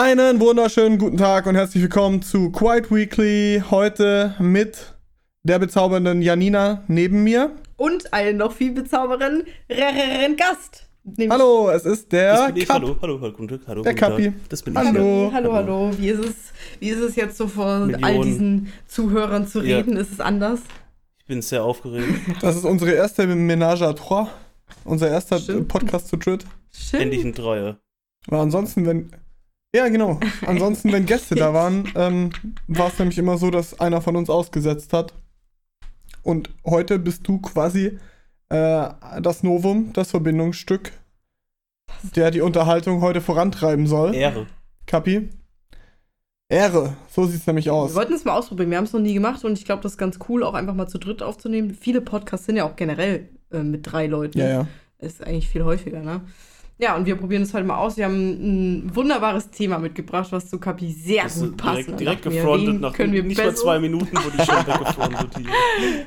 Einen wunderschönen guten Tag und herzlich willkommen zu Quiet Weekly. Heute mit der bezaubernden Janina neben mir. Und einen noch viel bezaubernden Gast. Hallo, es ist der ich. Hallo, hallo, hallo, guten Tag, hallo. Der Kapi. Das bin ich. Hallo, hallo, hallo. Wie ist es, wie ist es jetzt so vor Millionen. all diesen Zuhörern zu reden? Ja. Ist es anders? Ich bin sehr aufgeregt. Das ist unsere erste Ménage à trois. Unser erster Stimmt. Podcast zu dritt. Stimmt. Endlich ein Dreier. Aber ansonsten, wenn, ja, genau. Ansonsten, wenn Gäste da waren, ähm, war es nämlich immer so, dass einer von uns ausgesetzt hat. Und heute bist du quasi äh, das Novum, das Verbindungsstück, der die Unterhaltung heute vorantreiben soll. Ehre. Kapi? Ehre, so sieht es nämlich aus. Wir wollten es mal ausprobieren, wir haben es noch nie gemacht und ich glaube, das ist ganz cool, auch einfach mal zu dritt aufzunehmen. Viele Podcasts sind ja auch generell äh, mit drei Leuten. Ja, ja. Ist eigentlich viel häufiger, ne? Ja, und wir probieren es heute mal aus. Wir haben ein wunderbares Thema mitgebracht, was zu Kapi sehr das gut passt. Direkt, direkt gefrontet, nach können wir nicht mal zwei Minuten, wo die schon weggefrontet hier.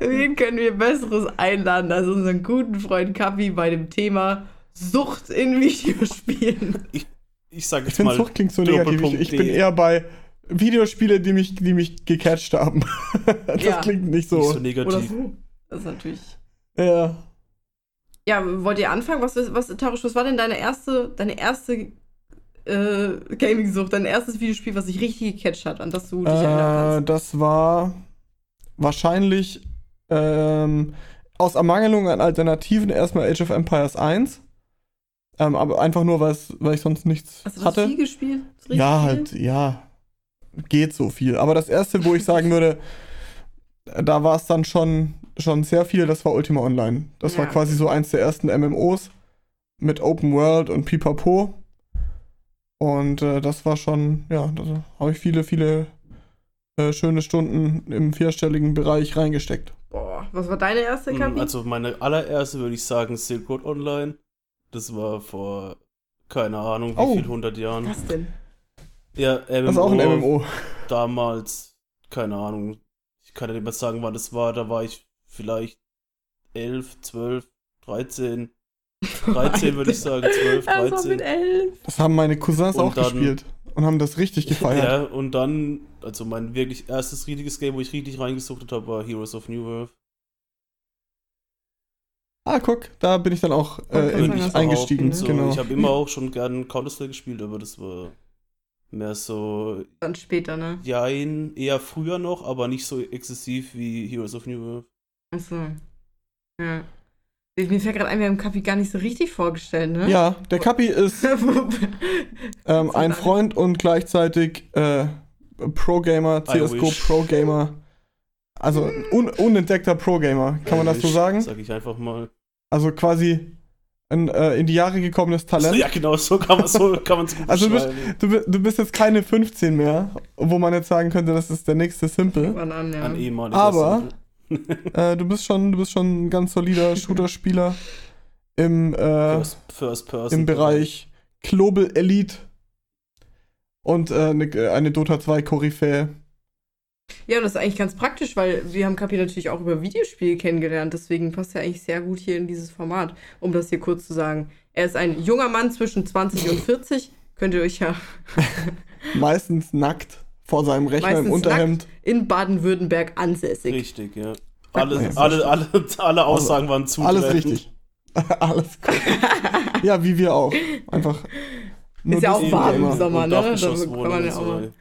Wen können wir Besseres einladen als unseren guten Freund Kapi bei dem Thema Sucht in Videospielen? Ich, ich sage jetzt ich mal. Sucht klingt so negativ. Ich, ich bin eher bei Videospiele, die mich, die mich gecatcht haben. das ja. klingt nicht so. Nicht so negativ. So. Das ist natürlich. Ja. Ja, wollt ihr anfangen? Was, was, Tarisch, was war denn deine erste, deine erste äh, Gaming-Sucht, dein erstes Videospiel, was sich richtig gecatcht hat, an das du dich äh, erinnern kannst? Das war wahrscheinlich ähm, aus Ermangelung an Alternativen erstmal Age of Empires 1. Ähm, aber einfach nur, weil ich sonst nichts Hast du das hatte. viel gespielt? Ja, halt, ja. Geht so viel. Aber das erste, wo ich sagen würde, da war es dann schon schon sehr viel, das war Ultima Online. Das ja. war quasi so eins der ersten MMOs mit Open World und Pipapo. Und äh, das war schon, ja, da habe ich viele, viele äh, schöne Stunden im vierstelligen Bereich reingesteckt. Boah, was war deine erste Kampagne? Hm, also meine allererste würde ich sagen Silk Road Online. Das war vor, keine Ahnung, wie oh. viel, 100 Jahren. Was denn? Ja, MMO. Das ist auch ein MMO. Damals, keine Ahnung, ich kann ja nicht mehr sagen, wann das war, da war ich vielleicht 11, 12, 13. 13 würde ich sagen, 12, 13. Also mit 11. Das haben meine Cousins und auch dann, gespielt und haben das richtig gefeiert. Ja, und dann, also mein wirklich erstes richtiges Game, wo ich richtig reingesucht habe, war Heroes of New World. Ah, guck, da bin ich dann auch äh, endlich eingestiegen. So, genau. Ich habe immer auch schon gern Counter-Strike gespielt, aber das war mehr so. Dann später, ne? Ja, eher früher noch, aber nicht so exzessiv wie Heroes of New World. Achso. Ja. Mir fällt gerade ein, wir haben Kapi gar nicht so richtig vorgestellt, ne? Ja, der Kapi ist ähm, ein Freund und gleichzeitig äh, Pro-Gamer, CSGO Pro-Gamer. Also un unentdeckter Pro-Gamer, kann man das so sagen? Sag ich einfach mal. Also quasi ein äh, in die Jahre gekommenes Talent. Ja, genau, so kann man es so kann gut Also du bist, du, du, bist jetzt keine 15 mehr, wo man jetzt sagen könnte, das ist der nächste Simple. An, ja. An Aber Simple äh, du bist schon, du bist schon ein ganz solider Shooter-Spieler im, äh, First, First im Bereich Global Elite und äh, eine, eine Dota 2 Koryphäe. Ja, das ist eigentlich ganz praktisch, weil wir haben Kapi natürlich auch über Videospiele kennengelernt. Deswegen passt er eigentlich sehr gut hier in dieses Format, um das hier kurz zu sagen. Er ist ein junger Mann zwischen 20 und 40. Könnt ihr euch ja. Meistens nackt vor seinem Rechner im Unterhemd. In Baden-Württemberg ansässig. Richtig, ja. Alle, alle, alle, alle Aussagen waren zu. Alles richtig. alles gut. ja, wie wir auch. Einfach. Ist ja auch warm im Sommer, ne? Da kann man ja auch mal.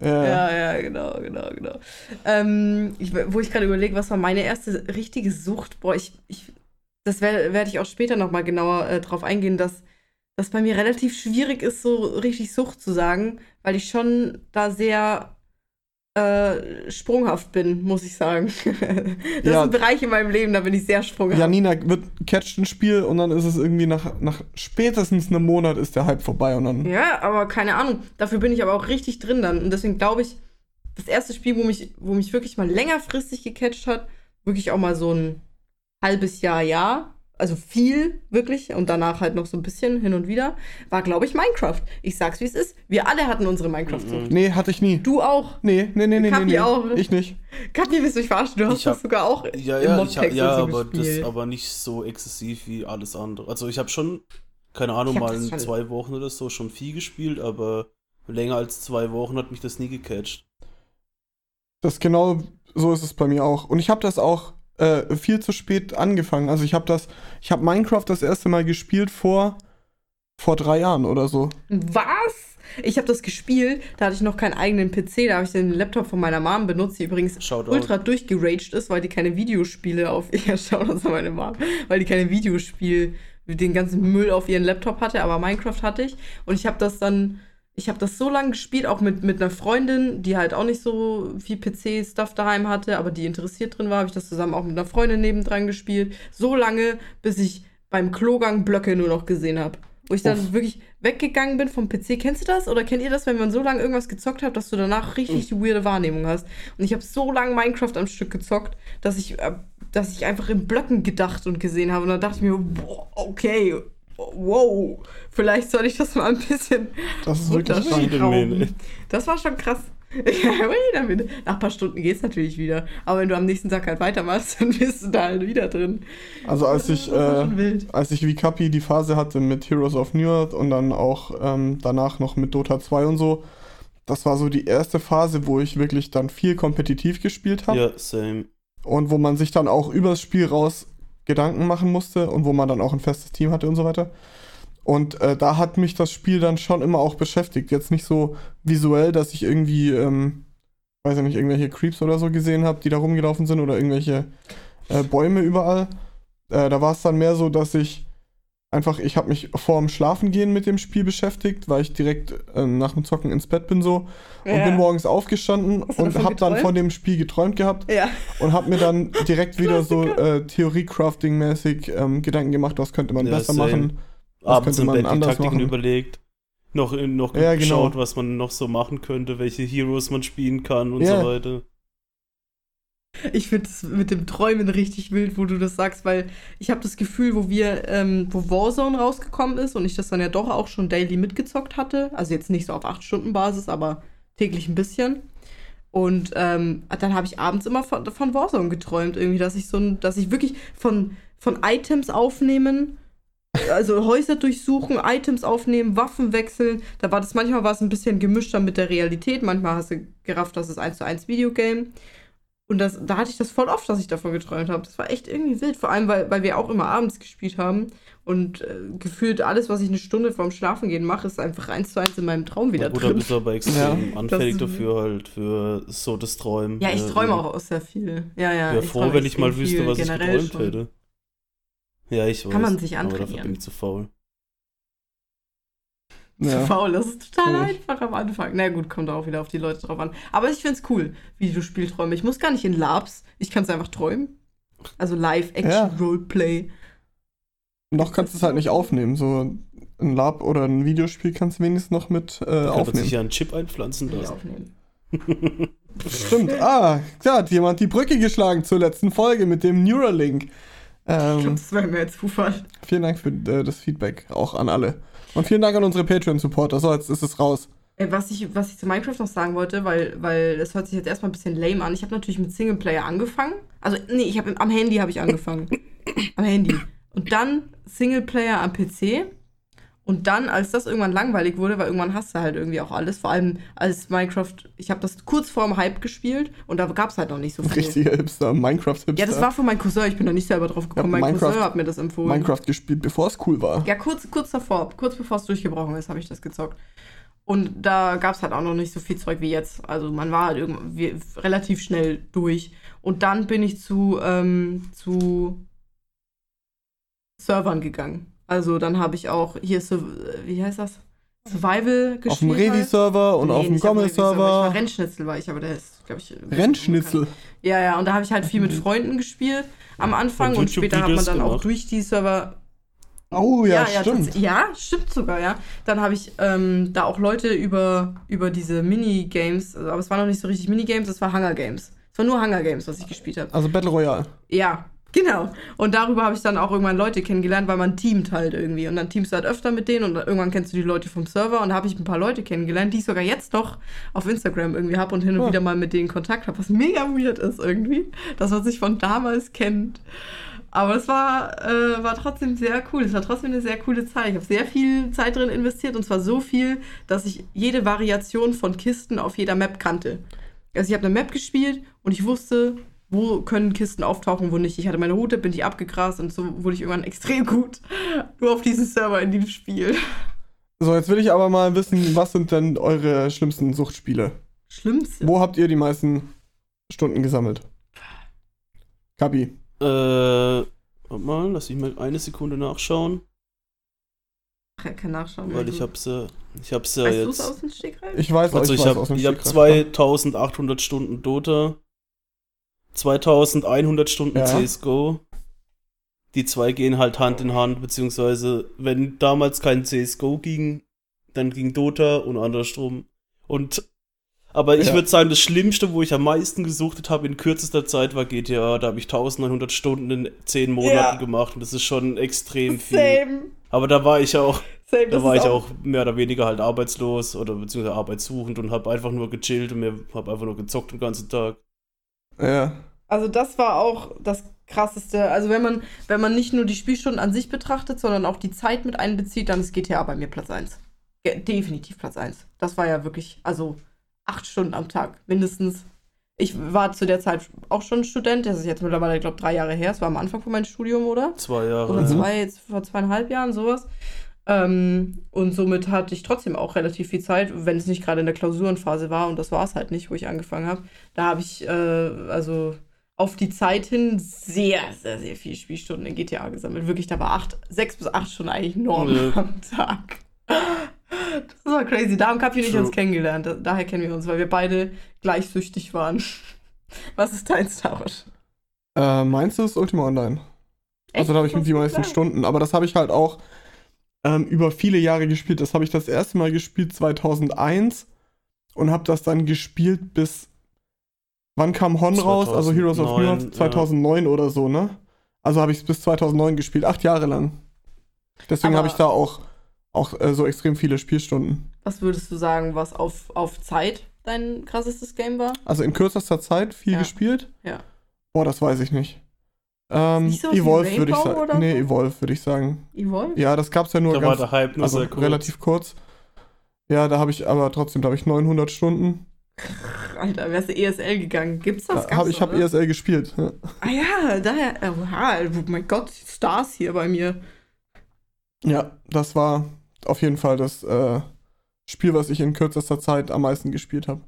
Ja. ja, ja, genau, genau, genau. Ähm, ich, wo ich gerade überlege, was war meine erste richtige Sucht? Boah, ich, ich das werde werd ich auch später nochmal genauer äh, drauf eingehen, dass das bei mir relativ schwierig ist, so richtig Sucht zu sagen, weil ich schon da sehr äh, sprunghaft bin, muss ich sagen. das ja. ist ein Bereich in meinem Leben, da bin ich sehr sprunghaft. Janina wird catcht ein Spiel und dann ist es irgendwie nach, nach spätestens einem Monat ist der Hype vorbei und dann. Ja, aber keine Ahnung. Dafür bin ich aber auch richtig drin dann. Und deswegen glaube ich, das erste Spiel, wo mich, wo mich wirklich mal längerfristig gecatcht hat, wirklich auch mal so ein halbes Jahr, Jahr, also viel wirklich und danach halt noch so ein bisschen hin und wieder, war, glaube ich, Minecraft. Ich sag's, wie es ist. Wir alle hatten unsere Minecraft-Sucht. Nee, hatte ich nie. Du auch? Nee, nee, nee, nee. Kapi nee, nee. auch. Ich nicht. Kapi, willst du mich verarschen? Du hast hab, das sogar auch ja, ja, im ich hab, Ja, so aber, das, aber nicht so exzessiv wie alles andere. Also ich habe schon keine Ahnung, mal in zwei Wochen oder so schon viel gespielt, aber länger als zwei Wochen hat mich das nie gecatcht. Das genau so ist es bei mir auch. Und ich habe das auch äh, viel zu spät angefangen. Also ich habe das, ich habe Minecraft das erste Mal gespielt vor vor drei Jahren oder so. Was? Ich habe das gespielt, da hatte ich noch keinen eigenen PC, da habe ich den Laptop von meiner Mom benutzt, die übrigens Shoutout. ultra durchgeraged ist, weil die keine Videospiele auf ihr schaut das meine Mom, weil die keine Videospiel den ganzen Müll auf ihren Laptop hatte, aber Minecraft hatte ich und ich habe das dann ich habe das so lange gespielt, auch mit, mit einer Freundin, die halt auch nicht so viel PC-Stuff daheim hatte, aber die interessiert drin war, habe ich das zusammen auch mit einer Freundin nebendran gespielt. So lange, bis ich beim Klogang Blöcke nur noch gesehen habe. Wo ich dann Uff. wirklich weggegangen bin vom PC. Kennst du das? Oder kennt ihr das, wenn man so lange irgendwas gezockt hat, dass du danach richtig die weirde Wahrnehmung hast? Und ich habe so lange Minecraft am Stück gezockt, dass ich, äh, dass ich einfach in Blöcken gedacht und gesehen habe. Und dann dachte ich mir, boah, okay, wow, vielleicht soll ich das mal ein bisschen das ist wirklich Das war schon krass. Nach ein paar Stunden geht es natürlich wieder. Aber wenn du am nächsten Tag halt weitermachst, dann bist du da halt wieder drin. Also als ich, äh, als ich wie Kapi die Phase hatte mit Heroes of New Earth und dann auch ähm, danach noch mit Dota 2 und so, das war so die erste Phase, wo ich wirklich dann viel kompetitiv gespielt habe. Ja, same. Und wo man sich dann auch übers Spiel raus Gedanken machen musste und wo man dann auch ein festes Team hatte und so weiter. Und äh, da hat mich das Spiel dann schon immer auch beschäftigt. Jetzt nicht so visuell, dass ich irgendwie, ähm, weiß ich nicht, irgendwelche Creeps oder so gesehen habe, die da rumgelaufen sind oder irgendwelche äh, Bäume überall. Äh, da war es dann mehr so, dass ich einfach, ich habe mich vor dem Schlafengehen mit dem Spiel beschäftigt, weil ich direkt äh, nach dem Zocken ins Bett bin so ja. und bin morgens aufgestanden und habe dann von dem Spiel geträumt gehabt ja. und habe mir dann direkt wieder so äh, Theorie-Crafting-mäßig ähm, Gedanken gemacht, was könnte man ja, besser same. machen abends im Bett die Taktiken machen. überlegt, noch, noch ja, genau. geschaut, genau. was man noch so machen könnte, welche Heroes man spielen kann und ja. so weiter. Ich finde es mit dem Träumen richtig wild, wo du das sagst, weil ich habe das Gefühl, wo wir, ähm, wo Warzone rausgekommen ist und ich das dann ja doch auch schon daily mitgezockt hatte, also jetzt nicht so auf 8-Stunden-Basis, aber täglich ein bisschen. Und ähm, dann habe ich abends immer von, von Warzone geträumt, irgendwie, dass ich so dass ich wirklich von, von Items aufnehmen also Häuser durchsuchen, Items aufnehmen, Waffen wechseln. Da war das manchmal war es ein bisschen gemischter mit der Realität. Manchmal hast du gerafft, das ist 1 zu 1 Videogame. Und das, da hatte ich das voll oft, dass ich davon geträumt habe. Das war echt irgendwie wild. Vor allem, weil, weil wir auch immer abends gespielt haben. Und äh, gefühlt alles, was ich eine Stunde vorm Schlafengehen mache, ist einfach eins zu eins in meinem Traum wieder Gut, drin. Oder bist du aber extrem ja, anfällig dafür halt, für so das Träumen. Ja, ich äh, träume auch, auch sehr viel. Ja, ja. Ich wäre froh, wenn ich mal wüsste, was ich geträumt schon. hätte. Ja, ich weiß. Kann man sich antrainieren. Aber dafür bin ich zu faul. Ja. Zu faul, das ist total Ruhig. einfach am Anfang. Na gut, kommt auch wieder auf die Leute drauf an. Aber ich finde es cool, wie du Spielträume. Ich muss gar nicht in Labs, ich kann es einfach träumen. Also Live-Action-Roleplay. Ja. Noch kannst du es halt nicht aufnehmen. So ein Lab oder ein Videospiel kannst du wenigstens noch mit äh, da aufnehmen. sich ja einen Chip einpflanzen lassen. Aufnehmen. Stimmt. Ah, da hat jemand die Brücke geschlagen zur letzten Folge mit dem Neuralink. Ähm, ich glaub, das wäre mir jetzt Zufall. Vielen Dank für äh, das Feedback, auch an alle. Und vielen Dank an unsere Patreon-Supporter. So, jetzt ist es raus. Äh, was ich, was ich zu Minecraft noch sagen wollte, weil, weil es hört sich jetzt erstmal ein bisschen lame an. Ich habe natürlich mit Singleplayer angefangen. Also, nee, ich habe am Handy habe ich angefangen. am Handy. Und dann Singleplayer am PC. Und dann, als das irgendwann langweilig wurde, weil irgendwann hast du halt irgendwie auch alles, vor allem als Minecraft, ich habe das kurz vor dem Hype gespielt und da gab es halt noch nicht so viel. Richtiger Hipster, Minecraft-Hipster. Ja, das war von meinem Cousin, ich bin da nicht selber drauf gekommen, mein Minecraft, Cousin hat mir das empfohlen. Minecraft gespielt, bevor es cool war. Ja, kurz, kurz davor, kurz bevor es durchgebrochen ist, habe ich das gezockt. Und da gab es halt auch noch nicht so viel Zeug wie jetzt. Also man war halt irgendwie relativ schnell durch. Und dann bin ich zu, ähm, zu Servern gegangen. Also dann habe ich auch hier, wie heißt das? Survival gespielt. Auf dem Revi-Server halt. und nee, auf dem Gommel-Server. Ich war Rennschnitzel, war ich, aber der ist, glaube ich. Rennschnitzel? Ja, ja, und da habe ich halt viel mit Freunden gespielt am Anfang und, und später hat man dann auch durch die Server. Oh ja, ja stimmt. Ja, stimmt sogar, ja. Dann habe ich ähm, da auch Leute über, über diese Minigames, also, aber es waren noch nicht so richtig Minigames, es war Hunger Games. Es war nur Hunger Games, was ich gespielt habe. Also Battle Royale. Ja, Genau. Und darüber habe ich dann auch irgendwann Leute kennengelernt, weil man teamt halt irgendwie. Und dann teamst du halt öfter mit denen und irgendwann kennst du die Leute vom Server und da habe ich ein paar Leute kennengelernt, die ich sogar jetzt noch auf Instagram irgendwie habe und hin und oh. wieder mal mit denen Kontakt habe, was mega weird ist irgendwie, dass man sich von damals kennt. Aber es war, äh, war trotzdem sehr cool. Es war trotzdem eine sehr coole Zeit. Ich habe sehr viel Zeit drin investiert und zwar so viel, dass ich jede Variation von Kisten auf jeder Map kannte. Also ich habe eine Map gespielt und ich wusste, wo können Kisten auftauchen, wo nicht. Ich hatte meine Route, bin die abgegrast und so wurde ich irgendwann extrem gut. Nur auf diesem Server in diesem Spiel. So, jetzt will ich aber mal wissen, was sind denn eure schlimmsten Suchtspiele? Schlimmste? Wo habt ihr die meisten Stunden gesammelt? Kapi. Äh, warte mal, lass ich mal eine Sekunde nachschauen. Ach, er kann nachschauen. Weil ich hab's ja, ich hab's ja weißt jetzt. Weißt du aus dem Stegreif? Ich weiß, also ich, ich weiß hab, aus dem ich hab Stegreif. 2800 Stunden Dota, 2100 Stunden Ja. CSGO. Die zwei gehen halt Hand in Hand, beziehungsweise wenn damals kein CSGO ging, dann ging Dota und andersrum. Und aber ich Ja. würde sagen, das Schlimmste, wo ich am meisten gesuchtet habe in kürzester Zeit, war GTA. Da habe ich 1900 Stunden in 10 Monaten Ja. gemacht und das ist schon extrem viel. Same. Aber da war ich auch, Same. da war ich auch mehr oder weniger halt arbeitslos oder beziehungsweise arbeitssuchend und habe einfach nur gechillt und mir habe einfach nur gezockt den ganzen Tag. Ja. Also das war auch das krasseste. Also wenn man, wenn man nicht nur die Spielstunden an sich betrachtet, sondern auch die Zeit mit einbezieht, dann ist GTA bei mir Platz 1. Ge- Definitiv Platz 1. Das war ja wirklich, also acht Stunden am Tag, mindestens. Ich war zu der Zeit auch schon Student, das ist jetzt mittlerweile, ich glaube, drei Jahre her. Es war am Anfang von meinem Studium, oder? Zwei Jahre. Oder zwei, jetzt vor zweieinhalb Jahren, sowas. Ähm, und somit hatte ich trotzdem auch relativ viel Zeit, wenn es nicht gerade in der Klausurenphase war. Und das war es halt nicht, wo ich angefangen habe. Da habe ich, äh, also auf die Zeit hin sehr, sehr, sehr viele Spielstunden in GTA gesammelt. Wirklich, da war acht, sechs bis acht Stunden eigentlich Norm Ja. am Tag. Das war crazy. Da haben Kapi und ich True. uns kennengelernt. Da, daher kennen wir uns, weil wir beide gleich süchtig waren. Was ist dein Star Wars? Äh, meinst du ist Ultima Online? Also da habe ich mit die meisten Stunden. Aber das habe ich halt auch ähm, über viele Jahre gespielt. Das habe ich das erste Mal gespielt 2001 und habe das dann gespielt bis. Wann kam Hon raus? Also Heroes of 2009, New 2009 oder so, ne? Also habe ich es bis 2009 gespielt, acht Jahre lang. Deswegen habe ich da auch, auch äh, so extrem viele Spielstunden. Was würdest du sagen, was auf, auf Zeit dein krassestes Game war? Also in kürzester Zeit viel Ja. gespielt. Ja. Boah, das weiß ich nicht. Ähm, wie Evolve würde ich sagen. Nee, so? Evolve würde ich sagen. Evolve? Ja, das gab's ja nur Da war ganz, der Hype nur also sehr kurz. relativ kurz. Ja, da habe ich aber trotzdem, da habe ich 900 Stunden. Alter, wärst du ESL gegangen? Gibt's das? Da hab, ich habe? ESL gespielt. Ja. Ah ja, daher. Oha, oh mein Gott, Stars hier bei mir. ja, das war auf jeden Fall das äh, Spiel, was ich in kürzester Zeit am meisten gespielt habe.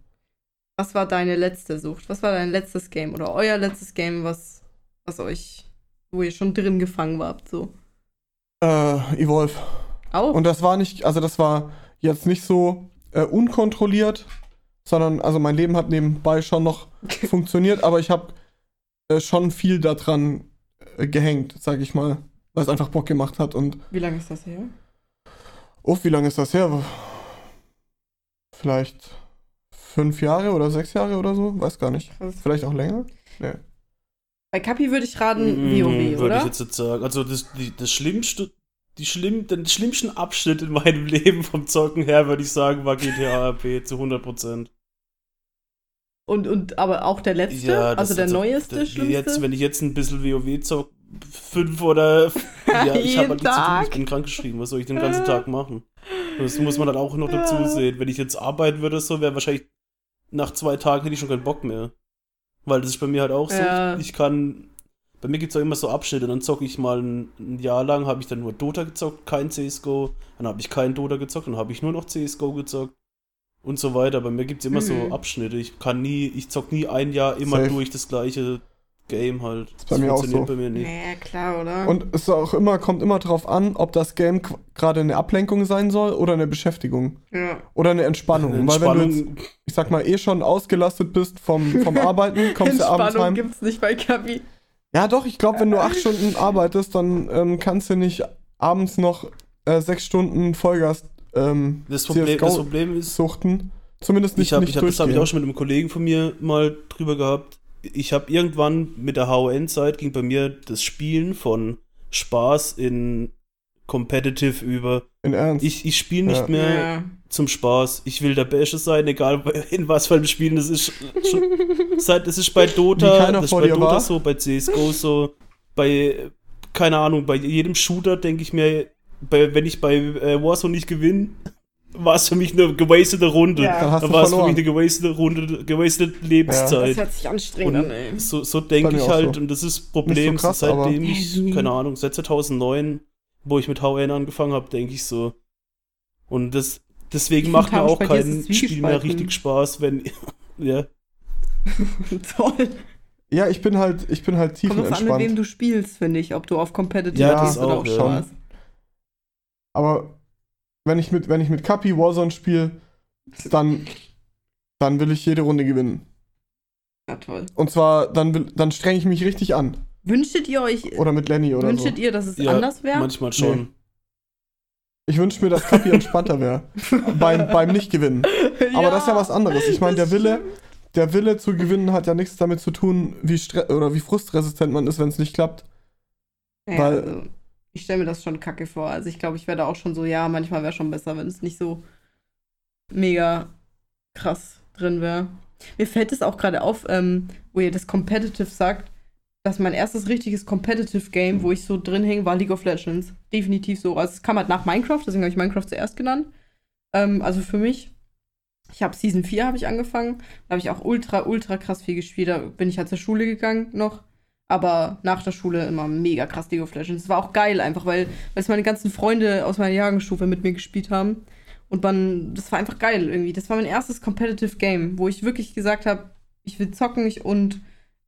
Was war deine letzte Sucht? Was war dein letztes Game oder euer letztes Game, was, was euch, wo ihr schon drin gefangen wart, so? Äh, Evolve. Auch? Und das war nicht, also das war jetzt nicht so äh, unkontrolliert, sondern also mein Leben hat nebenbei schon noch funktioniert, aber ich habe äh, schon viel daran äh, gehängt, sag ich mal, weil es einfach Bock gemacht hat und Wie lange ist das her? oh, wie lange ist das her? Vielleicht fünf Jahre oder sechs Jahre oder so, weiß gar nicht. Vielleicht auch länger. Nee. Bei Kapi würde ich raten, Mm, WoW, Würde oder? ich jetzt nicht sagen. Also das, die, das schlimmste, die schlimm, den schlimmsten Abschnitt in meinem Leben vom Zocken her, würde ich sagen, war GTA RP zu 100%. Und, und aber auch der letzte? Ja, also der neueste, das- schlimmste? Jetzt, wenn ich jetzt ein bisschen WoW zocke, fünf oder ja, ich habe halt nichts zu tun, ich bin krankgeschrieben, was soll ich den ganzen Tag machen? Das muss man halt auch noch dazu sehen. Wenn ich jetzt arbeiten würde, so wäre wahrscheinlich nach zwei Tagen hätte ich schon keinen Bock mehr. Weil das ist bei mir halt auch so. Ja. Ich kann. Bei mir gibt es auch immer so Abschnitte, dann zocke ich mal ein, ein Jahr lang, habe ich dann nur Dota gezockt, kein CSGO, dann habe ich kein Dota gezockt, dann habe ich nur noch CSGO gezockt und so weiter. Bei mir gibt es immer so Mhm. Abschnitte. Ich kann nie, ich zock nie ein Jahr immer Safe. durch das gleiche Game halt. Ist bei mir auch so. bei mir nicht. Naja, klar, oder? Und es ist auch immer, kommt immer drauf an, ob das Game gerade eine Ablenkung sein soll oder eine Beschäftigung. ja. Oder eine Entspannung. Eine Weil wenn du jetzt, Entspannung, ich sag mal, eh schon ausgelastet bist vom, vom Arbeiten, kommst du abends Entspannung heim. gibt's nicht bei Kapi. Ja, doch, ich glaube, wenn du acht Stunden arbeitest, dann ähm, kannst du nicht abends noch äh, sechs Stunden Vollgas ähm, das, Problem, das Problem ist, suchten. Zumindest nicht, ich habe nicht ich hab, das habe ich auch schon mit einem Kollegen von mir mal drüber gehabt. Ich habe irgendwann mit der HON-Zeit ging bei mir das Spielen von Spaß in Competitive über. In Ernst. Ich, ich spiele nicht Ja. mehr Ja. zum Spaß. Ich will der Beste sein, egal in was für einem Spiel das ist. Schon, seit, das ist bei Dota, das ist bei Dota war. so, bei CSGO so, bei keine Ahnung, bei jedem Shooter denke ich mir, bei, wenn ich bei äh, Warzone nicht gewinne, war es für mich eine gewastete Runde. Ja. Dann war es für mich eine gewastete Runde, gewastete Lebenszeit. Ja. Das hört sich anstrengend an, ey. So, so denke ich halt, so. und das ist das Problem, so krass, seitdem ich, keine Ahnung, seit 2009, wo ich mit HN angefangen habe, denke ich so. Und das, deswegen macht mir auch kein Spiel mehr richtig Spaß, wenn, ja. Toll. Ja, ich bin halt, ich bin halt tiefenentspannt. Kommt an, mit wem du spielst, finde ich, ob du auf Competitive ja, auch, oder auch ja. Aber wenn ich mit, wenn ich mit Kapi Warzone spiele, dann, dann will ich jede Runde gewinnen. Ja, toll. Und zwar, dann, will, dann strenge ich mich richtig an. Wünschtet ihr euch. Oder mit Lenny oder Wünschtet so. ihr, dass es ja, anders wäre? Manchmal schon. Nee. Ich wünsche mir, dass Kapi entspannter wäre. beim, beim Nicht-Gewinnen. Aber ja, das ist ja was anderes. Ich meine, der Wille, der Wille zu gewinnen hat ja nichts damit zu tun, wie, oder wie frustresistent man ist, wenn es nicht klappt. Ja, Weil, also ich stelle mir das schon kacke vor. Also ich glaube, ich werde auch schon so, ja, manchmal wäre schon besser, wenn es nicht so mega krass drin wäre. Mir fällt es auch gerade auf, ähm, wo ihr das Competitive sagt, dass mein erstes richtiges Competitive Game, wo ich so drin hing, war League of Legends. Definitiv so. Also es kam halt nach Minecraft, deswegen habe ich Minecraft zuerst genannt. Ähm, also für mich. Ich habe Season 4 habe ich angefangen. Da habe ich auch ultra, ultra krass viel gespielt. Da bin ich halt zur Schule gegangen noch aber nach der Schule immer mega krass League of Legends. Es war auch geil einfach, weil, weil es meine ganzen Freunde aus meiner Jahrgangsstufe mit mir gespielt haben. Und man, das war einfach geil irgendwie. Das war mein erstes Competitive Game, wo ich wirklich gesagt habe, ich will zocken und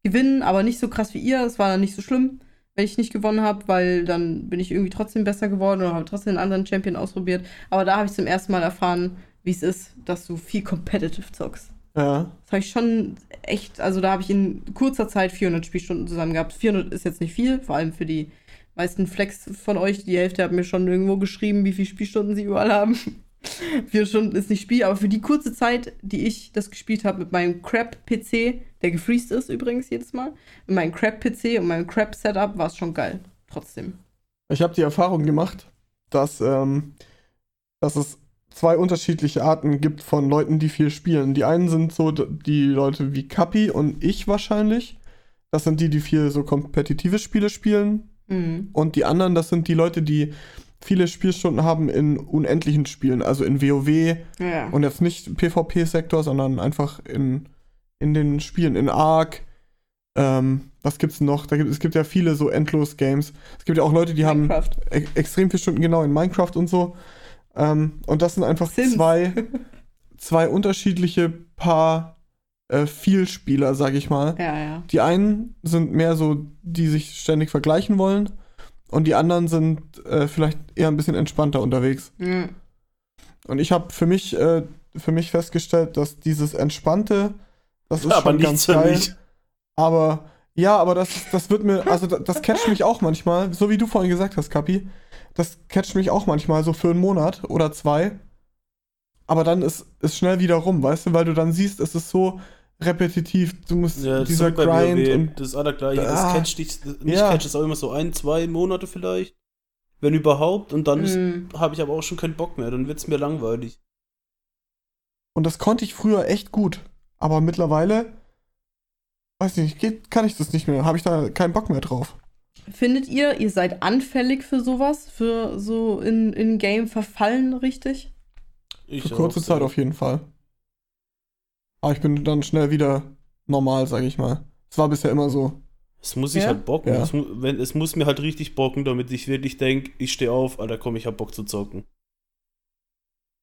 gewinnen, aber nicht so krass wie ihr. Es war dann nicht so schlimm, wenn ich nicht gewonnen habe, weil dann bin ich irgendwie trotzdem besser geworden oder habe trotzdem einen anderen Champion ausprobiert. Aber da habe ich zum ersten Mal erfahren, wie es ist, dass du viel competitive zockst. Ja. Das habe ich schon echt, also da habe ich in kurzer Zeit 400 Spielstunden zusammen gehabt. 400 ist jetzt nicht viel, vor allem für die meisten Flex von euch. Die Hälfte hat mir schon irgendwo geschrieben, wie viele Spielstunden sie überall haben. Vier Stunden ist nicht Spiel, aber für die kurze Zeit, die ich das gespielt habe mit meinem Crap-PC, der gefreezed ist übrigens jedes Mal, mit meinem Crap-PC und meinem Crap-Setup war es schon geil. Trotzdem. Ich habe die Erfahrung gemacht, dass, ähm, dass es zwei unterschiedliche Arten gibt von Leuten, die viel spielen. Die einen sind so die Leute wie Kapi und ich wahrscheinlich. Das sind die, die viel so kompetitive Spiele spielen. Mhm. Und die anderen, das sind die Leute, die viele Spielstunden haben in unendlichen Spielen, also in WoW ja. und jetzt nicht PvP-Sektor, sondern einfach in, in den Spielen, in Ark. Ähm, was gibt's noch? Da gibt, es gibt ja viele so Endlos-Games. Es gibt ja auch Leute, die Minecraft. haben e extrem viele Stunden genau in Minecraft und so. Ähm, und das sind einfach zwei, zwei unterschiedliche Paar äh, Vielspieler, sag ich mal. Ja, ja. Die einen sind mehr so, die sich ständig vergleichen wollen. Und die anderen sind äh, vielleicht eher ein bisschen entspannter unterwegs. Mhm. Und ich habe für mich, äh, für mich festgestellt, dass dieses Entspannte, das ist ja, schon ganz geil. Aber ja, aber das, das wird mir, also das, catcht mich auch manchmal, so wie du vorhin gesagt hast, Kapi das catcht mich auch manchmal so für einen Monat oder zwei. Aber dann ist es schnell wieder rum, weißt du, weil du dann siehst, es ist so repetitiv, du musst ja, dieser Grind und das allergleiche. Ah, das catcht dich, mich ja. catcht es auch immer so ein, zwei Monate vielleicht, wenn überhaupt, und dann mhm. habe ich aber auch schon keinen Bock mehr, dann wird es mir langweilig. Und das konnte ich früher echt gut, aber mittlerweile, weiß ich nicht, geht, kann ich das nicht mehr, habe ich da keinen Bock mehr drauf. Findet ihr, ihr seid anfällig für sowas? Für so in, in Game verfallen, richtig? Ich für kurze Zeit auf jeden Fall. Aber ich bin dann schnell wieder normal, sag ich mal. Es war bisher immer so. Es muss sich ja? halt bocken. Ja. Es, wenn, es muss mir halt richtig bocken, damit ich wirklich denke, ich stehe auf, Alter, komm, ich hab Bock zu zocken.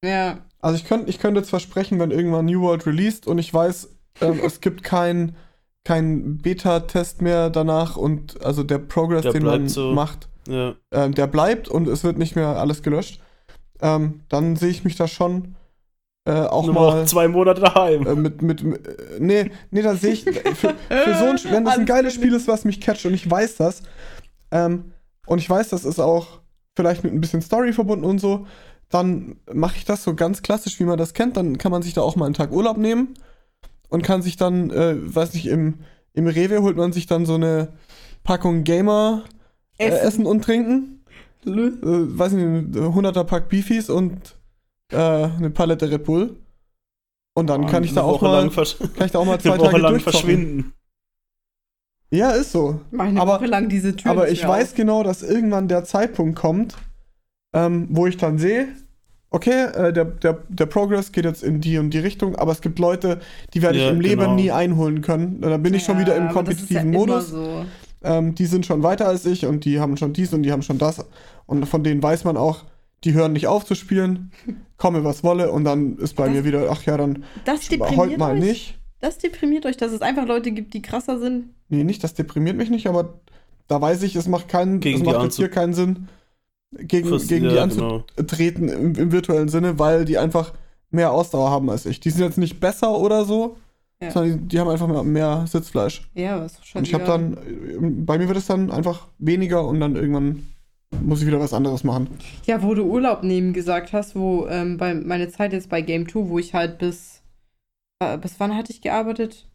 Ja. Also ich könnte ich könnt jetzt versprechen, wenn irgendwann New World released und ich weiß, ähm, es gibt kein kein Beta-Test mehr danach und also der Progress, der den man so. macht, ja. äh, der bleibt und es wird nicht mehr alles gelöscht, ähm, dann sehe ich mich da schon äh, auch Nur mal zwei Monate daheim. Äh, mit, mit, mit, äh, nee, nee, da sehe ich für, für, so ein, wenn das ein geiles Spiel ist, was mich catcht und ich weiß das ähm, und ich weiß, das ist auch vielleicht mit ein bisschen Story verbunden und so, dann mache ich das so ganz klassisch, wie man das kennt. Dann kann man sich da auch mal einen Tag Urlaub nehmen und kann sich dann, äh, weiß nicht, im, im Rewe holt man sich dann so eine Packung Gamer äh, essen. essen. und trinken. Äh, weiß nicht, 100er Pack Beefies und äh, eine Palette Red Bull. Und dann oh, kann ich da auch mal, kann ich da auch mal zwei Tage lang verschwinden. Ja, ist so. Meine aber, Woche lang diese Tür aber ich weiß auf. genau, dass irgendwann der Zeitpunkt kommt, ähm, wo ich dann sehe, okay, äh, der, der, der Progress geht jetzt in die und die Richtung, aber es gibt Leute, die werde ja, ich im Leben genau. nie einholen können. Da bin ich ja, schon wieder im kompetitiven ja Modus. So. Ähm, die sind schon weiter als ich und die haben schon dies und die haben schon das. Und von denen weiß man auch, die hören nicht auf zu spielen, komme was wolle und dann ist bei das, mir wieder, ach ja, dann das heute mal euch? nicht. Das deprimiert euch, dass es einfach Leute gibt, die krasser sind? Nee, nicht, das deprimiert mich nicht, aber da weiß ich, es macht keinen, gegen es macht jetzt hier keinen Sinn, gegen, Fast, gegen ja, die anzutreten genau. im, im, virtuellen Sinne, weil die einfach mehr Ausdauer haben als ich. Die sind jetzt nicht besser oder so, ja. sondern die, die, haben einfach mehr, mehr Sitzfleisch. Ja, was schon. Und ich habe dann, bei mir wird es dann einfach weniger und dann irgendwann muss ich wieder was anderes machen. Ja, wo du Urlaub nehmen gesagt hast, wo ähm, bei, meine Zeit jetzt bei Game 2, wo ich halt bis, äh, bis wann hatte ich gearbeitet?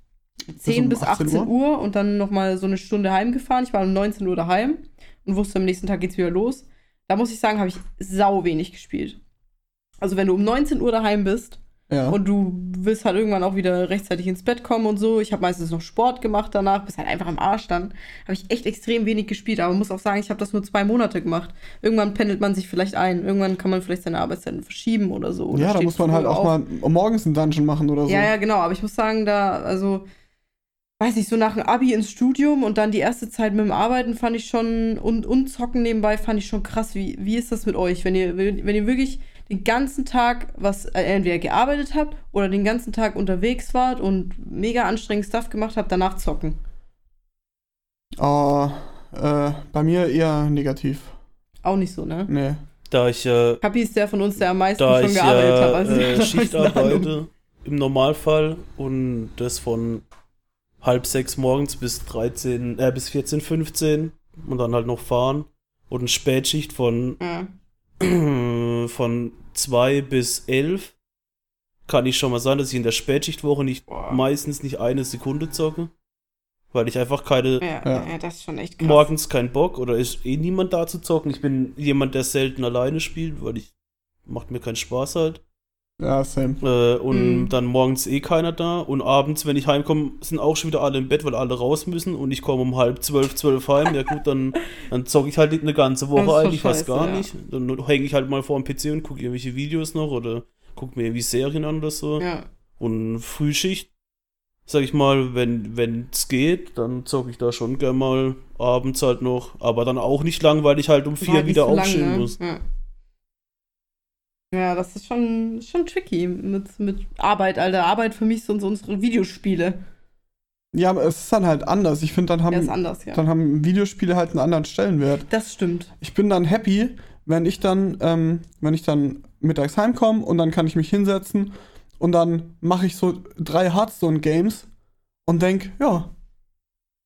10 bis, um 18, 18 Uhr? Uhr und dann nochmal so eine Stunde heimgefahren. Ich war um 19 Uhr daheim und wusste, am nächsten Tag geht's wieder los. Da muss ich sagen, habe ich sau wenig gespielt. Also wenn du um 19 Uhr daheim bist ja. Und du willst halt irgendwann auch wieder rechtzeitig ins Bett kommen und so. Ich habe meistens noch Sport gemacht danach, bis halt einfach am Arsch dann. Habe ich echt extrem wenig gespielt, aber muss auch sagen, ich habe das nur zwei Monate gemacht. Irgendwann pendelt man sich vielleicht ein. Irgendwann kann man vielleicht seine Arbeitszeiten verschieben oder so. Oder ja, da muss man halt auch auf. mal morgens einen Dungeon machen oder so. Ja, ja, genau. Aber ich muss sagen, da, also weiß nicht, so nach dem Abi ins Studium und dann die erste Zeit mit dem Arbeiten fand ich schon und, und Zocken nebenbei fand ich schon krass. Wie, wie ist das mit euch? Wenn ihr, wenn ihr wirklich den ganzen Tag was äh, entweder gearbeitet habt oder den ganzen Tag unterwegs wart und mega anstrengend Stuff gemacht habt, danach zocken? Oh, äh, bei mir eher negativ. Auch nicht so, ne? Nee. Da ich äh, Kapi ist der von uns, der am meisten schon ich, gearbeitet hat. Also äh, Schicht arbeite im Normalfall und das von halb sechs morgens bis 13, äh, bis 14, 15 und dann halt noch fahren und eine Spätschicht von ja. von 2 bis 11 kann ich schon mal sagen, dass ich in der Spätschichtwoche nicht Boah. meistens nicht eine Sekunde zocke. Weil ich einfach keine. Ja, ja. ja, das ist schon echt krass. Morgens keinen Bock oder ist eh niemand da zu zocken. Ich bin jemand, der selten alleine spielt, weil ich. Macht mir keinen Spaß halt. Ja, same. Äh, und mhm. dann morgens eh keiner da. Und abends, wenn ich heimkomme, sind auch schon wieder alle im Bett, weil alle raus müssen. Und ich komme um halb zwölf, zwölf heim. Ja gut, dann, dann zocke ich halt eine ganze Woche eigentlich fast gar ja. nicht. Dann hänge ich halt mal vor dem PC und gucke irgendwelche Videos noch oder gucke mir irgendwie Serien an oder so. Ja. Und Frühschicht, sag ich mal, wenn es geht, dann zocke ich da schon gern mal abends halt noch. Aber dann auch nicht lang, weil ich halt um vier wieder aufstehen ne? muss. Ja. Ja, das ist schon, schon tricky mit, mit Arbeit, Alter. Arbeit für mich sind so unsere Videospiele. Ja, aber es ist dann halt anders. Ich finde, dann haben, ja, anders, ja. dann haben Videospiele halt einen anderen Stellenwert. Das stimmt. Ich bin dann happy, wenn ich dann, ähm, wenn ich dann mittags heimkomme und dann kann ich mich hinsetzen und dann mache ich so drei Hearthstone-Games und denke, ja,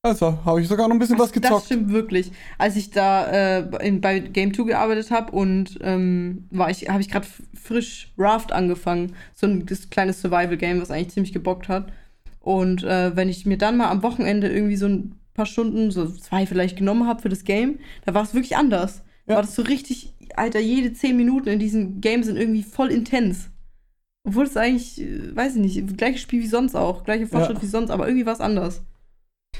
also, habe ich sogar noch ein bisschen was gezockt. Das stimmt wirklich. Als ich da äh, in, bei Game 2 gearbeitet habe und ähm, war ich, habe ich gerade frisch Raft angefangen. So ein kleines Survival-Game, was eigentlich ziemlich gebockt hat. Und äh, wenn ich mir dann mal am Wochenende irgendwie so ein paar Stunden, so zwei vielleicht genommen habe für das Game, da war es wirklich anders. Ja. War das so richtig, Alter, jede zehn Minuten in diesem Game sind irgendwie voll intens. Obwohl es eigentlich, äh, weiß ich nicht, gleiches Spiel wie sonst auch, gleiche Fortschritt ja. wie sonst, aber irgendwie war es anders.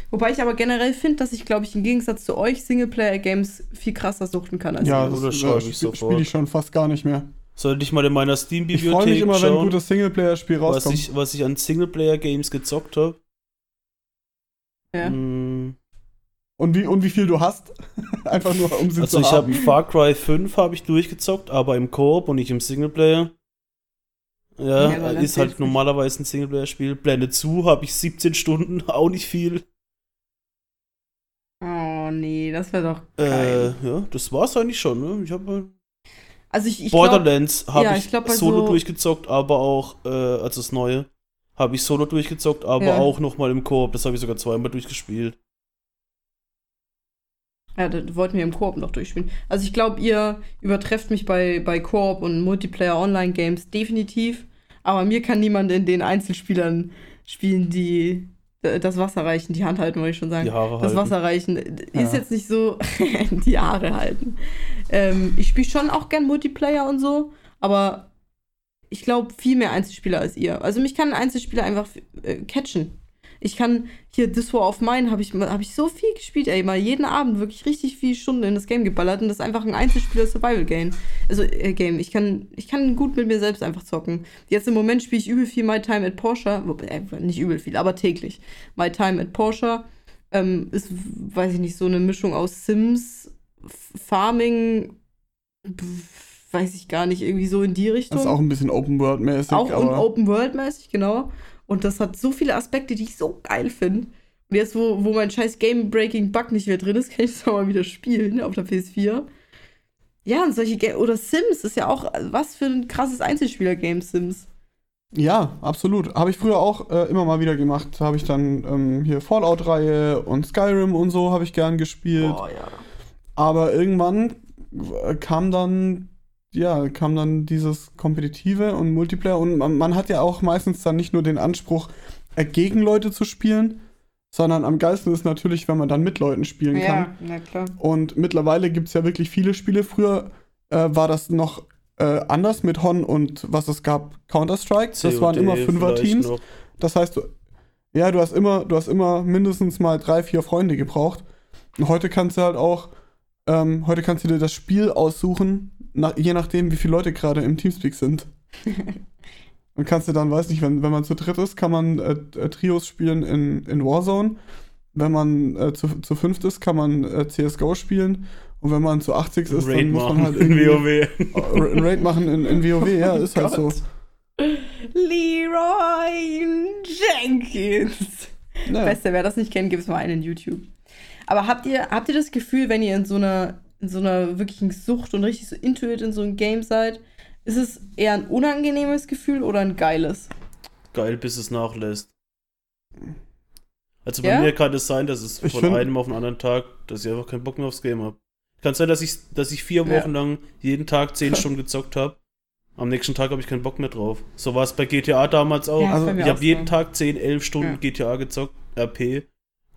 Wobei ich aber generell finde, dass ich, glaube ich, im Gegensatz zu euch Singleplayer-Games viel krasser suchten kann als Ja, das, das äh, spiele spiel ich schon fast gar nicht mehr. Sollte ich mal in meiner Steam-Bibliothek Ich freue mich immer, schauen, wenn ein gutes Singleplayer-Spiel rauskommt. Was ich, was ich an Singleplayer-Games gezockt habe. Ja. Mm. Und wie, und wie viel du hast? Einfach nur, um sie also zu ich habe Far Cry 5 habe ich durchgezockt, aber im Koop und nicht im Singleplayer. Ja, ja ist halt normalerweise ein Singleplayer-Spiel. Blende zu habe ich 17 Stunden, auch nicht viel. Oh nee, das wäre doch geil. Äh, ja, das war's eigentlich schon, ne? Ich habe also ich, ich Borderlands habe ja, ich, ich glaub, solo so durchgezockt, aber auch, äh, also das neue, habe ich solo durchgezockt, aber ja. auch nochmal im Koop. Das habe ich sogar zweimal durchgespielt. Ja, das wollten wir im Koop noch durchspielen. Also ich glaube, ihr übertrefft mich bei, bei Koop und Multiplayer-Online-Games definitiv. Aber mir kann niemand in den Einzelspielern spielen, die äh, das Wasser reichen, die Hand halten, wollte ich schon sagen. Die Haare das halten. Wasser reichen ja. ist jetzt nicht so die Haare halten. Ähm, ich spiele schon auch gern Multiplayer und so, aber ich glaube viel mehr Einzelspieler als ihr. Also mich kann ein Einzelspieler einfach äh, catchen. Ich kann hier This War of Mine habe ich, hab ich so viel gespielt, ey. Mal jeden Abend wirklich richtig viele Stunden in das Game geballert und das ist einfach ein Einzelspieler-Survival-Game. Also, äh, Game. Ich kann, ich kann gut mit mir selbst einfach zocken. Jetzt im Moment spiele ich übel viel My Time at Porsche. Äh, nicht übel viel, aber täglich. My Time at Porsche ähm, ist, weiß ich nicht, so eine Mischung aus Sims, Farming, weiß ich gar nicht, irgendwie so in die Richtung. Das ist auch ein bisschen Open World-mäßig. Auch Open World-mäßig, genau. Und das hat so viele Aspekte, die ich so geil finde. Und jetzt, wo, wo mein scheiß Game-Breaking-Bug nicht mehr drin ist, kann ich es auch mal wieder spielen auf der PS4. Ja, und solche Ga oder Sims ist ja auch, was für ein krasses Einzelspieler-Game Sims. Ja, absolut. Habe ich früher auch äh, immer mal wieder gemacht. Habe ich dann ähm, hier Fallout-Reihe und Skyrim und so habe ich gern gespielt. Oh, ja. Aber irgendwann äh, kam dann ja, kam dann dieses Kompetitive und Multiplayer und man, man, hat ja auch meistens dann nicht nur den Anspruch, äh, gegen Leute zu spielen, sondern am geilsten ist natürlich, wenn man dann mit Leuten spielen ja, kann. Ja, klar. Und mittlerweile gibt es ja wirklich viele Spiele. Früher äh, war das noch äh, anders mit Hon und was es gab, Counter-Strike. Das waren immer Fünfer-Teams. Das heißt, du, ja, du hast immer, du hast immer mindestens mal drei, vier Freunde gebraucht. Und heute kannst du halt auch, ähm, heute kannst du dir das Spiel aussuchen, nach, je nachdem, wie viele Leute gerade im Teamspeak sind. Und kannst du dann, weiß nicht, wenn, wenn man zu dritt ist, kann man äh, äh Trios spielen in, in Warzone. Wenn man äh, zu, zu fünft ist, kann man äh, CSGO spielen. Und wenn man zu 80 ist, Raid dann muss man halt irgendwie in WoW. ein Raid machen in, in WoW, ja, ist halt so. Leroy Jenkins. Ja. Beste, wer das nicht kennt, gibt es mal einen in YouTube. Aber habt ihr, habt ihr das Gefühl, wenn ihr in so einer, in so einer wirklichen Sucht und richtig so intuit in so einem Game seid, ist es eher ein unangenehmes Gefühl oder ein geiles? Geil, bis es nachlässt. Also bei ja? mir kann es sein, dass es von einem auf den anderen Tag, dass ich einfach keinen Bock mehr aufs Game habe. Kann sein, dass ich, dass ich vier Wochen ja. lang jeden Tag zehn Stunden gezockt habe. Am nächsten Tag habe ich keinen Bock mehr drauf. So war es bei GTA damals auch. Ja, also, ich habe jeden Tag 10, 11 Stunden ja. GTA gezockt, RP.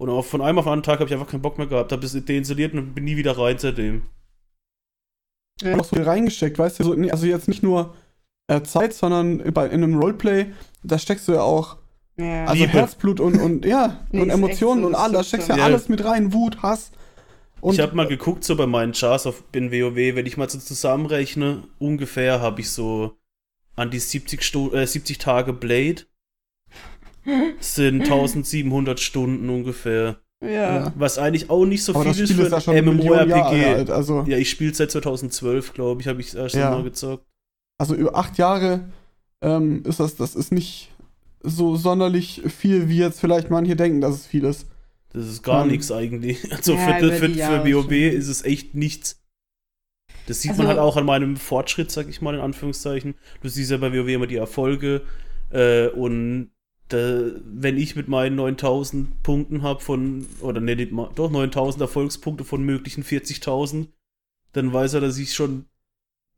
Und auch von einem auf den anderen Tag habe ich einfach keinen Bock mehr gehabt. Habe es deinstalliert und bin nie wieder rein seitdem. Ja. Auch so reingesteckt, weißt du, so, also jetzt nicht nur äh, Zeit, sondern bei, in einem Roleplay, da steckst du ja auch ja. also Liebe. Herzblut und, und ja, nee, und Emotionen so, und alles, da steckst du ja alles mit rein, Wut, Hass. Und ich habe mal geguckt, so bei meinen Chars auf in WoW, wenn ich mal so zusammenrechne, ungefähr habe ich so an die 70, Stu äh, 70 Tage Blade. Sind 1700 Stunden ungefähr. Ja. Was eigentlich auch nicht so Aber viel ist für ist ein MMORPG. Also ja, ich spiele seit 2012, glaube ich, habe ich erst ja. mal gezockt. Also über acht Jahre ähm, ist das, das ist nicht so sonderlich viel, wie jetzt vielleicht manche denken, dass es viel ist. Das ist gar ähm, nichts eigentlich. Also ja, für, für, für BOB ist es echt nichts. Das sieht also, man halt auch an meinem Fortschritt, sag ich mal, in Anführungszeichen. Du siehst ja bei WoW immer die Erfolge. Äh, und da, wenn ich mit meinen 9000 Punkten habe von, oder ne, doch 9000 Erfolgspunkte von möglichen 40.000, dann weiß er, dass ich schon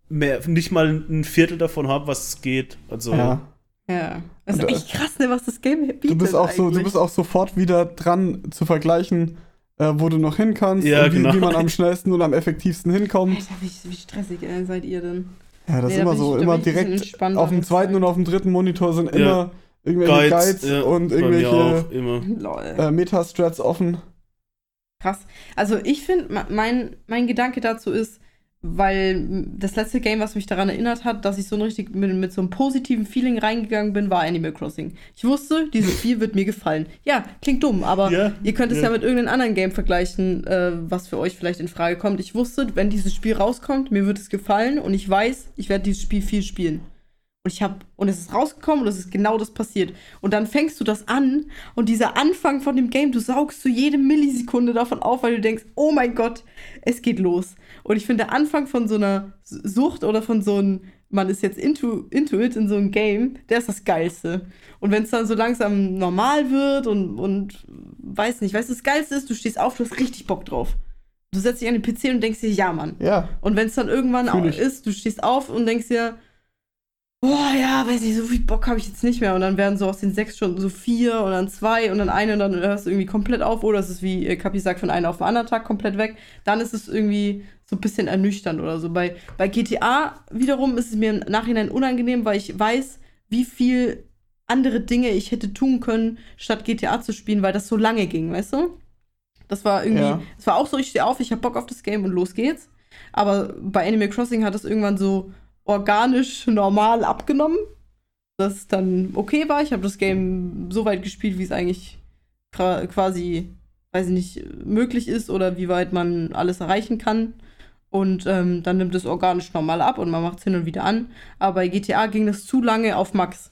mehr, nicht mal ein Viertel davon habe, was es geht. Also. Ja. Ja. Das ist und, echt krass, ne, was das Game bietet. Du bist auch so, du bist auch sofort wieder dran zu vergleichen, äh, wo du noch hin kannst ja, und wie, genau. wie, man am schnellsten und am effektivsten hinkommt. Alter, wie, wie stressig äh, seid ihr denn? Ja, das nee, ist immer so, immer direkt auf dem zweiten und auf dem dritten Monitor sind ja. Irgendwelche Guides, Guides ja, und irgendwelche äh, Metastrats offen. Krass. Also ich finde, mein, mein Gedanke dazu ist, weil das letzte Game, was mich daran erinnert hat, dass ich so ein richtig mit, mit so einem positiven Feeling reingegangen bin, war Animal Crossing. Ich wusste, dieses Spiel wird mir gefallen. Ja, klingt dumm, aber ja, ihr könnt es ja. ja. mit irgendeinem anderen Game vergleichen, äh, was für euch vielleicht in Frage kommt. Ich wusste, wenn dieses Spiel rauskommt, mir wird es gefallen und ich weiß, ich werde dieses Spiel viel spielen. Und ich habe und es ist rausgekommen und es ist genau das passiert. Und dann fängst du das an und dieser Anfang von dem Game, du saugst so jede Millisekunde davon auf, weil du denkst, oh mein Gott, es geht los. Und ich finde, der Anfang von so einer Sucht oder von so einem, man ist jetzt into, into it in so einem Game, der ist das Geilste. Und wenn es dann so langsam normal wird und, und weiß nicht, weißt du, das Geilste ist, du stehst auf, du hast richtig Bock drauf. Du setzt dich an den PC und denkst dir, ja, Mann. Ja. Und wenn es dann irgendwann auch ist, du stehst auf und denkst dir, boah, ja, weiß nicht, so viel Bock habe ich jetzt nicht mehr. Und dann werden so aus den sechs Stunden so vier und dann zwei und dann eine und dann hörst du irgendwie komplett auf. Oder es ist wie äh, Kapi sagt, von einem auf den anderen Tag komplett weg. Dann ist es irgendwie so ein bisschen ernüchternd oder so. Bei, bei GTA wiederum ist es mir im Nachhinein unangenehm, weil ich weiß, wie viel andere Dinge ich hätte tun können, statt GTA zu spielen, weil das so lange ging, weißt du? Das war irgendwie, ja. das war auch so, ich stehe auf, ich habe Bock auf das Game und los geht's. Aber bei Animal Crossing hat es irgendwann so organisch normal abgenommen, dass es dann okay war. Ich habe das Game so weit gespielt, wie es eigentlich quasi, weiß ich nicht, möglich ist oder wie weit man alles erreichen kann. Und ähm, dann nimmt es organisch normal ab und man macht es hin und wieder an. Aber bei GTA ging das zu lange auf Max.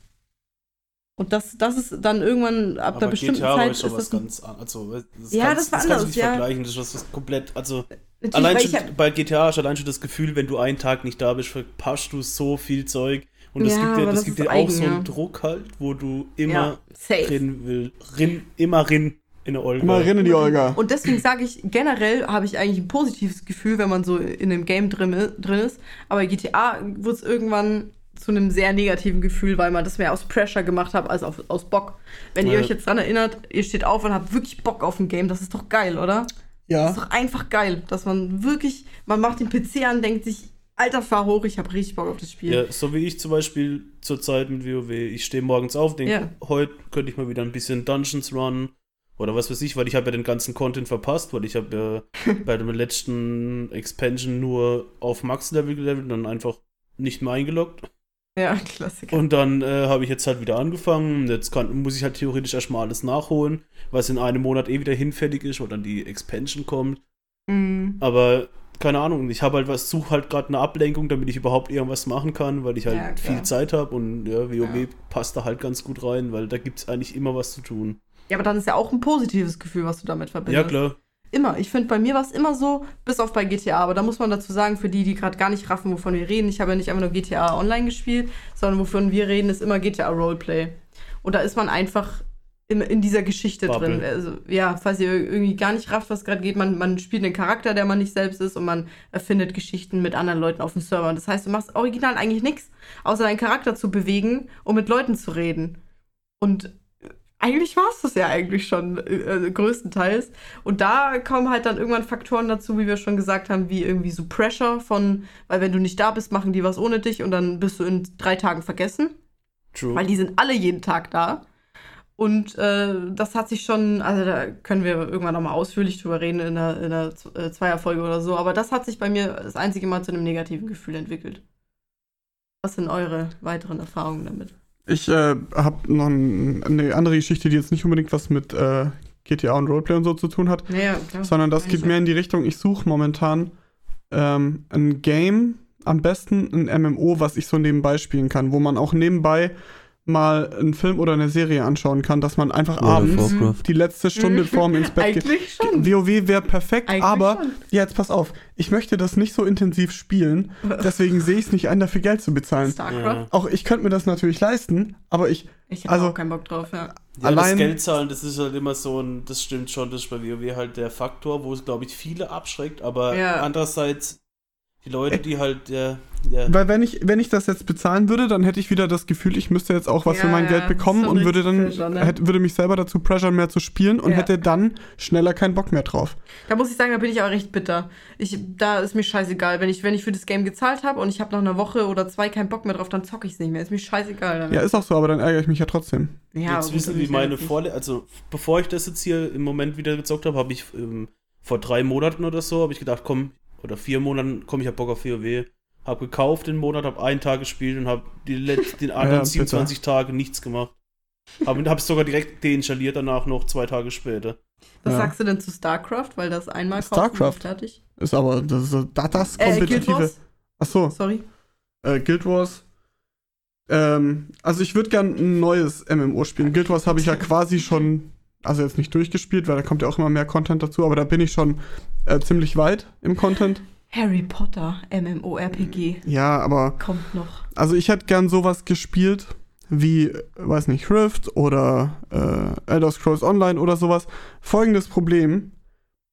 Und das, das ist dann irgendwann ab aber einer bestimmten GTA Zeit. Ist schon was ganz also, das ja, das war das anders. nicht ja. vergleichen. Das ist was komplett. Also, allein schon, hab, bei GTA hast du allein schon das Gefühl, wenn du einen Tag nicht da bist, verpasst du so viel Zeug. Und es ja, gibt ja, das gibt ja auch so einen Druck halt, wo du immer ja, rin will. Rin, immer rin in der Olga. Immer rin in die Olga. Und deswegen sage ich, generell habe ich eigentlich ein positives Gefühl, wenn man so in einem Game drin, drin ist. Aber GTA wird es irgendwann zu einem sehr negativen Gefühl, weil man das mehr aus Pressure gemacht hat als auf, aus Bock. Wenn ja. ihr euch jetzt dran erinnert, ihr steht auf und habt wirklich Bock auf ein Game, das ist doch geil, oder? Ja. Das ist doch einfach geil, dass man wirklich, man macht den PC an, denkt sich, Alter, fahr hoch, ich habe richtig Bock auf das Spiel. Ja, so wie ich zum Beispiel zur Zeit mit WoW. Ich stehe morgens auf, denke, ja. heute könnte ich mal wieder ein bisschen Dungeons runnen oder was weiß ich, weil ich habe ja den ganzen Content verpasst, weil ich habe ja bei dem letzten Expansion nur auf Max-Level gelevelt und dann einfach nicht mehr eingeloggt. Ja, Klassiker. Und dann äh, habe ich jetzt halt wieder angefangen. Jetzt kann, muss ich halt theoretisch erstmal alles nachholen, was in einem Monat eh wieder hinfällig ist, weil dann die Expansion kommt. Mhm. Aber keine Ahnung, ich habe halt was, suche halt gerade eine Ablenkung, damit ich überhaupt irgendwas machen kann, weil ich halt ja, viel Zeit habe und ja, WoW ja. passt da halt ganz gut rein, weil da gibt es eigentlich immer was zu tun. Ja, aber dann ist ja auch ein positives Gefühl, was du damit verbindest. Ja, klar. Immer. Ich finde, bei mir war es immer so, bis auf bei GTA. Aber da muss man dazu sagen, für die, die gerade gar nicht raffen, wovon wir reden, ich habe ja nicht einfach nur GTA Online gespielt, sondern wovon wir reden, ist immer GTA Roleplay. Und da ist man einfach in, in dieser Geschichte Bubble. drin. Also, ja, falls ihr irgendwie gar nicht rafft, was gerade geht, man, man spielt einen Charakter, der man nicht selbst ist und man erfindet Geschichten mit anderen Leuten auf dem Server. Das heißt, du machst original eigentlich nichts, außer deinen Charakter zu bewegen und mit Leuten zu reden. Und eigentlich war es das ja eigentlich schon äh, größtenteils. Und da kommen halt dann irgendwann Faktoren dazu, wie wir schon gesagt haben, wie irgendwie so Pressure von, weil wenn du nicht da bist, machen die was ohne dich und dann bist du in drei Tagen vergessen. True. Weil die sind alle jeden Tag da. Und äh, das hat sich schon, also da können wir irgendwann nochmal ausführlich drüber reden in einer, in einer äh, Zweierfolge oder so, aber das hat sich bei mir das einzige Mal zu einem negativen Gefühl entwickelt. Was sind eure weiteren Erfahrungen damit? Ich äh, habe noch ein, eine andere Geschichte, die jetzt nicht unbedingt was mit äh, GTA und Roleplay und so zu tun hat, ja, klar. sondern das geht mehr in die Richtung, ich suche momentan ähm, ein Game, am besten ein MMO, was ich so nebenbei spielen kann, wo man auch nebenbei mal einen Film oder eine Serie anschauen kann, dass man einfach World abends die letzte Stunde vorm ins Bett geht. Eigentlich schon. WoW wäre perfekt, Eigentlich aber schon. ja, jetzt pass auf, ich möchte das nicht so intensiv spielen, deswegen sehe ich es nicht ein, dafür Geld zu bezahlen. Ja. Auch ich könnte mir das natürlich leisten, aber ich ich habe also, auch keinen Bock drauf, ja. ja allein das Geld zahlen, das ist halt immer so ein, das stimmt schon, das ist bei WoW halt der Faktor, wo es glaube ich viele abschreckt, aber ja. andererseits die Leute, die halt, ja, ja. Weil wenn ich, wenn ich das jetzt bezahlen würde, dann hätte ich wieder das Gefühl, ich müsste jetzt auch was ja, für mein Geld bekommen und würde dann, pressure, ne? hätte, würde mich selber dazu pressure mehr zu spielen und ja. hätte dann schneller keinen Bock mehr drauf. Da muss ich sagen, da bin ich aber recht bitter. Ich, da ist mir scheißegal. Wenn ich, wenn ich für das Game gezahlt habe und ich habe nach einer Woche oder zwei keinen Bock mehr drauf, dann zocke ich es nicht mehr. Ist mir scheißegal. Damit. Ja, ist auch so, aber dann ärgere ich mich ja trotzdem. Ja, jetzt wissen, wie meine Vorle also bevor ich das jetzt hier im Moment wieder gezockt habe, habe ich ähm, vor drei Monaten oder so, habe ich gedacht, komm, oder vier Monaten komme ich hab Bock auf WoW. Hab gekauft den Monat, hab einen Tag gespielt und hab die letzten, den anderen ja, 27 Tage nichts gemacht. Hab, hab's sogar direkt deinstalliert danach noch zwei Tage später. Was ja. sagst du denn zu StarCraft? Weil das einmal StarCraft fertig. Ist aber das, ist, das äh, kompetitive. Äh, Ach so. Sorry. Äh, Guild Wars. Ähm, also ich würde gern ein neues MMO spielen. Guild Wars habe ich ja quasi schon also jetzt nicht durchgespielt, weil da kommt ja auch immer mehr Content dazu, aber da bin ich schon äh, ziemlich weit im Content. Harry Potter, MMORPG. Ja, aber. Kommt noch. Also ich hätte gern sowas gespielt wie, weiß nicht, Rift oder äh, Elder Scrolls Online oder sowas. Folgendes Problem: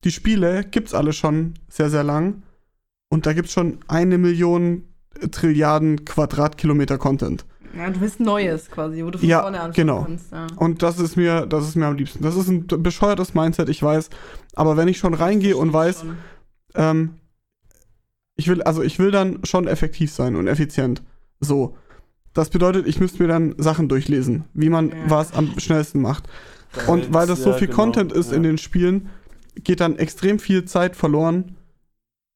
Die Spiele gibt's alle schon sehr, sehr lang. Und da gibt's schon eine Million Trilliarden Quadratkilometer Content. Ja, du willst Neues quasi, wo du von ja, vorne anfangen genau. kannst. Ja. Und das ist mir, das ist mir am liebsten. Das ist ein bescheuertes Mindset, ich weiß. Aber wenn ich schon reingehe und weiß, ähm, ich will, also ich will dann schon effektiv sein und effizient. So. Das bedeutet, ich müsste mir dann Sachen durchlesen, wie man ja. was am schnellsten macht. Und weil das so viel genau, Content ist ja. in den Spielen, geht dann extrem viel Zeit verloren,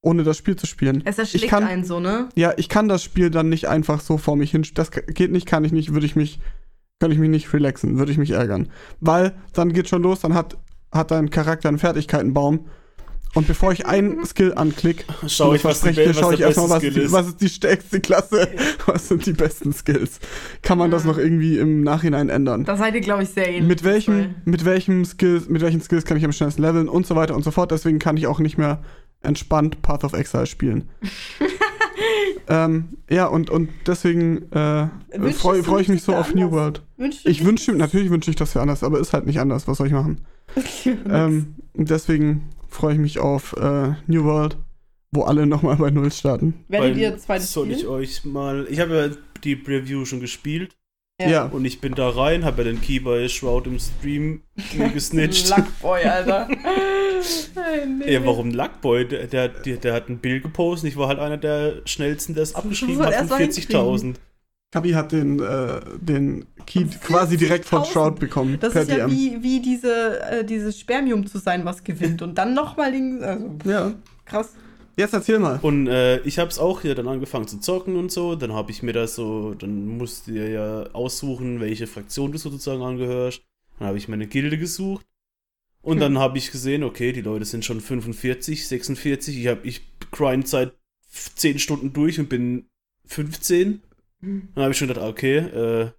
ohne das Spiel zu spielen. Es erschlägt ich kann, einen so, ne? Ja, ich kann das Spiel dann nicht einfach so vor mich hin. Das geht nicht, kann ich nicht, würde ich mich, könnte ich mich nicht relaxen, würde ich mich ärgern. Weil dann geht schon los, dann hat, hat dein Charakter einen Fertigkeitenbaum und bevor ich einen Skill anklick, schau ich, was, die, schaue ich erstmal, was, ist. was ist die stärkste Klasse, was sind die besten Skills. Kann man ja. das noch irgendwie im Nachhinein ändern? Da seid ihr, glaube ich, sehr ähnlich. Mit welchem, mit welchem Skills, mit welchen Skills kann ich am schnellsten leveln und so weiter und so fort. Deswegen kann ich auch nicht mehr entspannt Path of Exile spielen. ähm, ja, und, und deswegen äh, freue freu ich mich so auf New World. Wünschst ich wünsche, natürlich wünsche ich das für anders, aber ist halt nicht anders. Was soll ich machen? ähm, deswegen freue ich mich auf äh, New World, wo alle nochmal bei Null starten. Werdet ihr zweites Soll ich euch mal. Ich habe ja die Preview schon gespielt. Ja. Und ich bin da rein, habe ja den Key bei Shroud im Stream gesnitcht. Luckboy, Alter. nee. Ja, warum Luckboy? Der, der, der, hat ein Bild gepostet. Ich war halt einer der schnellsten, der es abgeschrieben hat von 40.000. Kabi hat den, äh, den Key quasi direkt von Shroud bekommen. Das ist ja DM. wie, wie diese, äh, dieses Spermium zu sein, was gewinnt. Und dann nochmal den. Also, ja. Krass. Jetzt erzähl mal. Und äh, ich habe es auch hier dann angefangen zu zocken und so. Dann habe ich mir das so, dann musst du ja aussuchen, welche Fraktion du sozusagen angehörst. Dann habe ich meine Gilde gesucht. Und hm. dann habe ich gesehen, okay, die Leute sind schon 45, 46. Ich habe ich grind seit 10 Stunden durch und bin 15. Dann habe ich schon gedacht, okay, äh,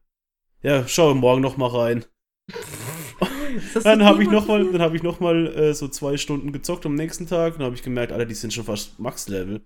ja, schau morgen noch mal rein. dann habe ich noch mal, dann habe ich noch mal äh, so zwei Stunden gezockt am nächsten Tag. Dann habe ich gemerkt, Alter, die sind schon fast Max-Level.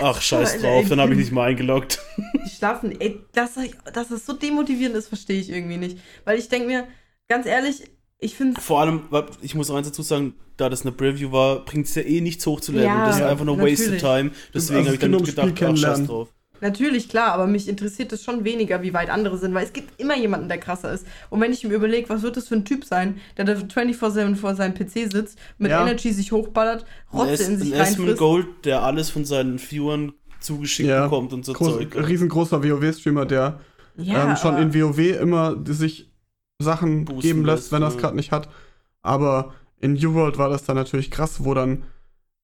Ach, scheiß drauf, dann habe ich nicht mal eingeloggt. Die schlafen, ey, dass, dass das so demotivierend ist, verstehe ich irgendwie nicht. Weil ich denke mir, ganz ehrlich, ich finde Vor allem, ich muss auch eins dazu sagen, da das eine Preview war, bringt es ja eh nicht hoch zu leveln. Ja, das ist einfach nur natürlich. wasted time. Deswegen also habe ich dann gedacht, ach, scheiß drauf. Natürlich, klar, aber mich interessiert es schon weniger, wie weit andere sind, weil es gibt immer jemanden, der krasser ist. Und wenn ich mir überlege, was wird das für ein Typ sein, der da 24-7 vor seinem PC sitzt, mit ja. Energy sich hochballert, Rotze in sich reinfrisst. Gold, der alles von seinen Viewern zugeschickt ja. bekommt und so Groß, Zeug. Riesengroßer WoW-Streamer, der ja, ähm, schon in WoW immer sich Sachen geben lässt, wenn er es gerade nicht hat. Aber in New World war das dann natürlich krass, wo dann,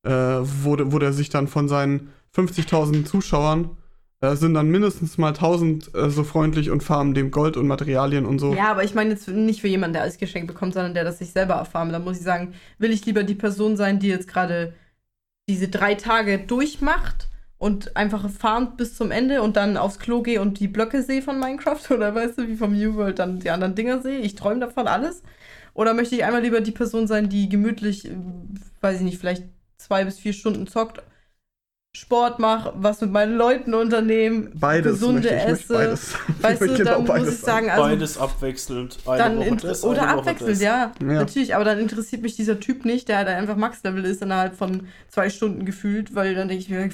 äh, wo, wo der sich dann von seinen 50.000 Zuschauern äh, sind dann mindestens mal 1000 äh, so freundlich und farmen dem Gold und Materialien und so. Ja, aber ich meine jetzt nicht für jemanden, der alles geschenkt bekommt, sondern der das sich selber erfarmt. Da muss ich sagen, will ich lieber die Person sein, die jetzt gerade diese drei Tage durchmacht und einfach farmt bis zum Ende und dann aufs Klo gehe und die Blöcke sehe von Minecraft oder weißt du, wie vom New World dann die anderen Dinger sehe. Ich träume davon alles. Oder möchte ich einmal lieber die Person sein, die gemütlich, äh, weiß ich nicht, vielleicht zwei bis vier Stunden zockt Sport mache, was mit meinen Leuten unternehmen, beides, gesunde ich, esse. Beides. Weißt du, dann muss ich sagen, also beides abwechselnd. Dann das, oder abwechselnd, ja, ja, Natürlich, aber dann interessiert mich dieser Typ nicht, der halt einfach Max-Level ist innerhalb von zwei Stunden gefühlt, weil dann denke ich mir,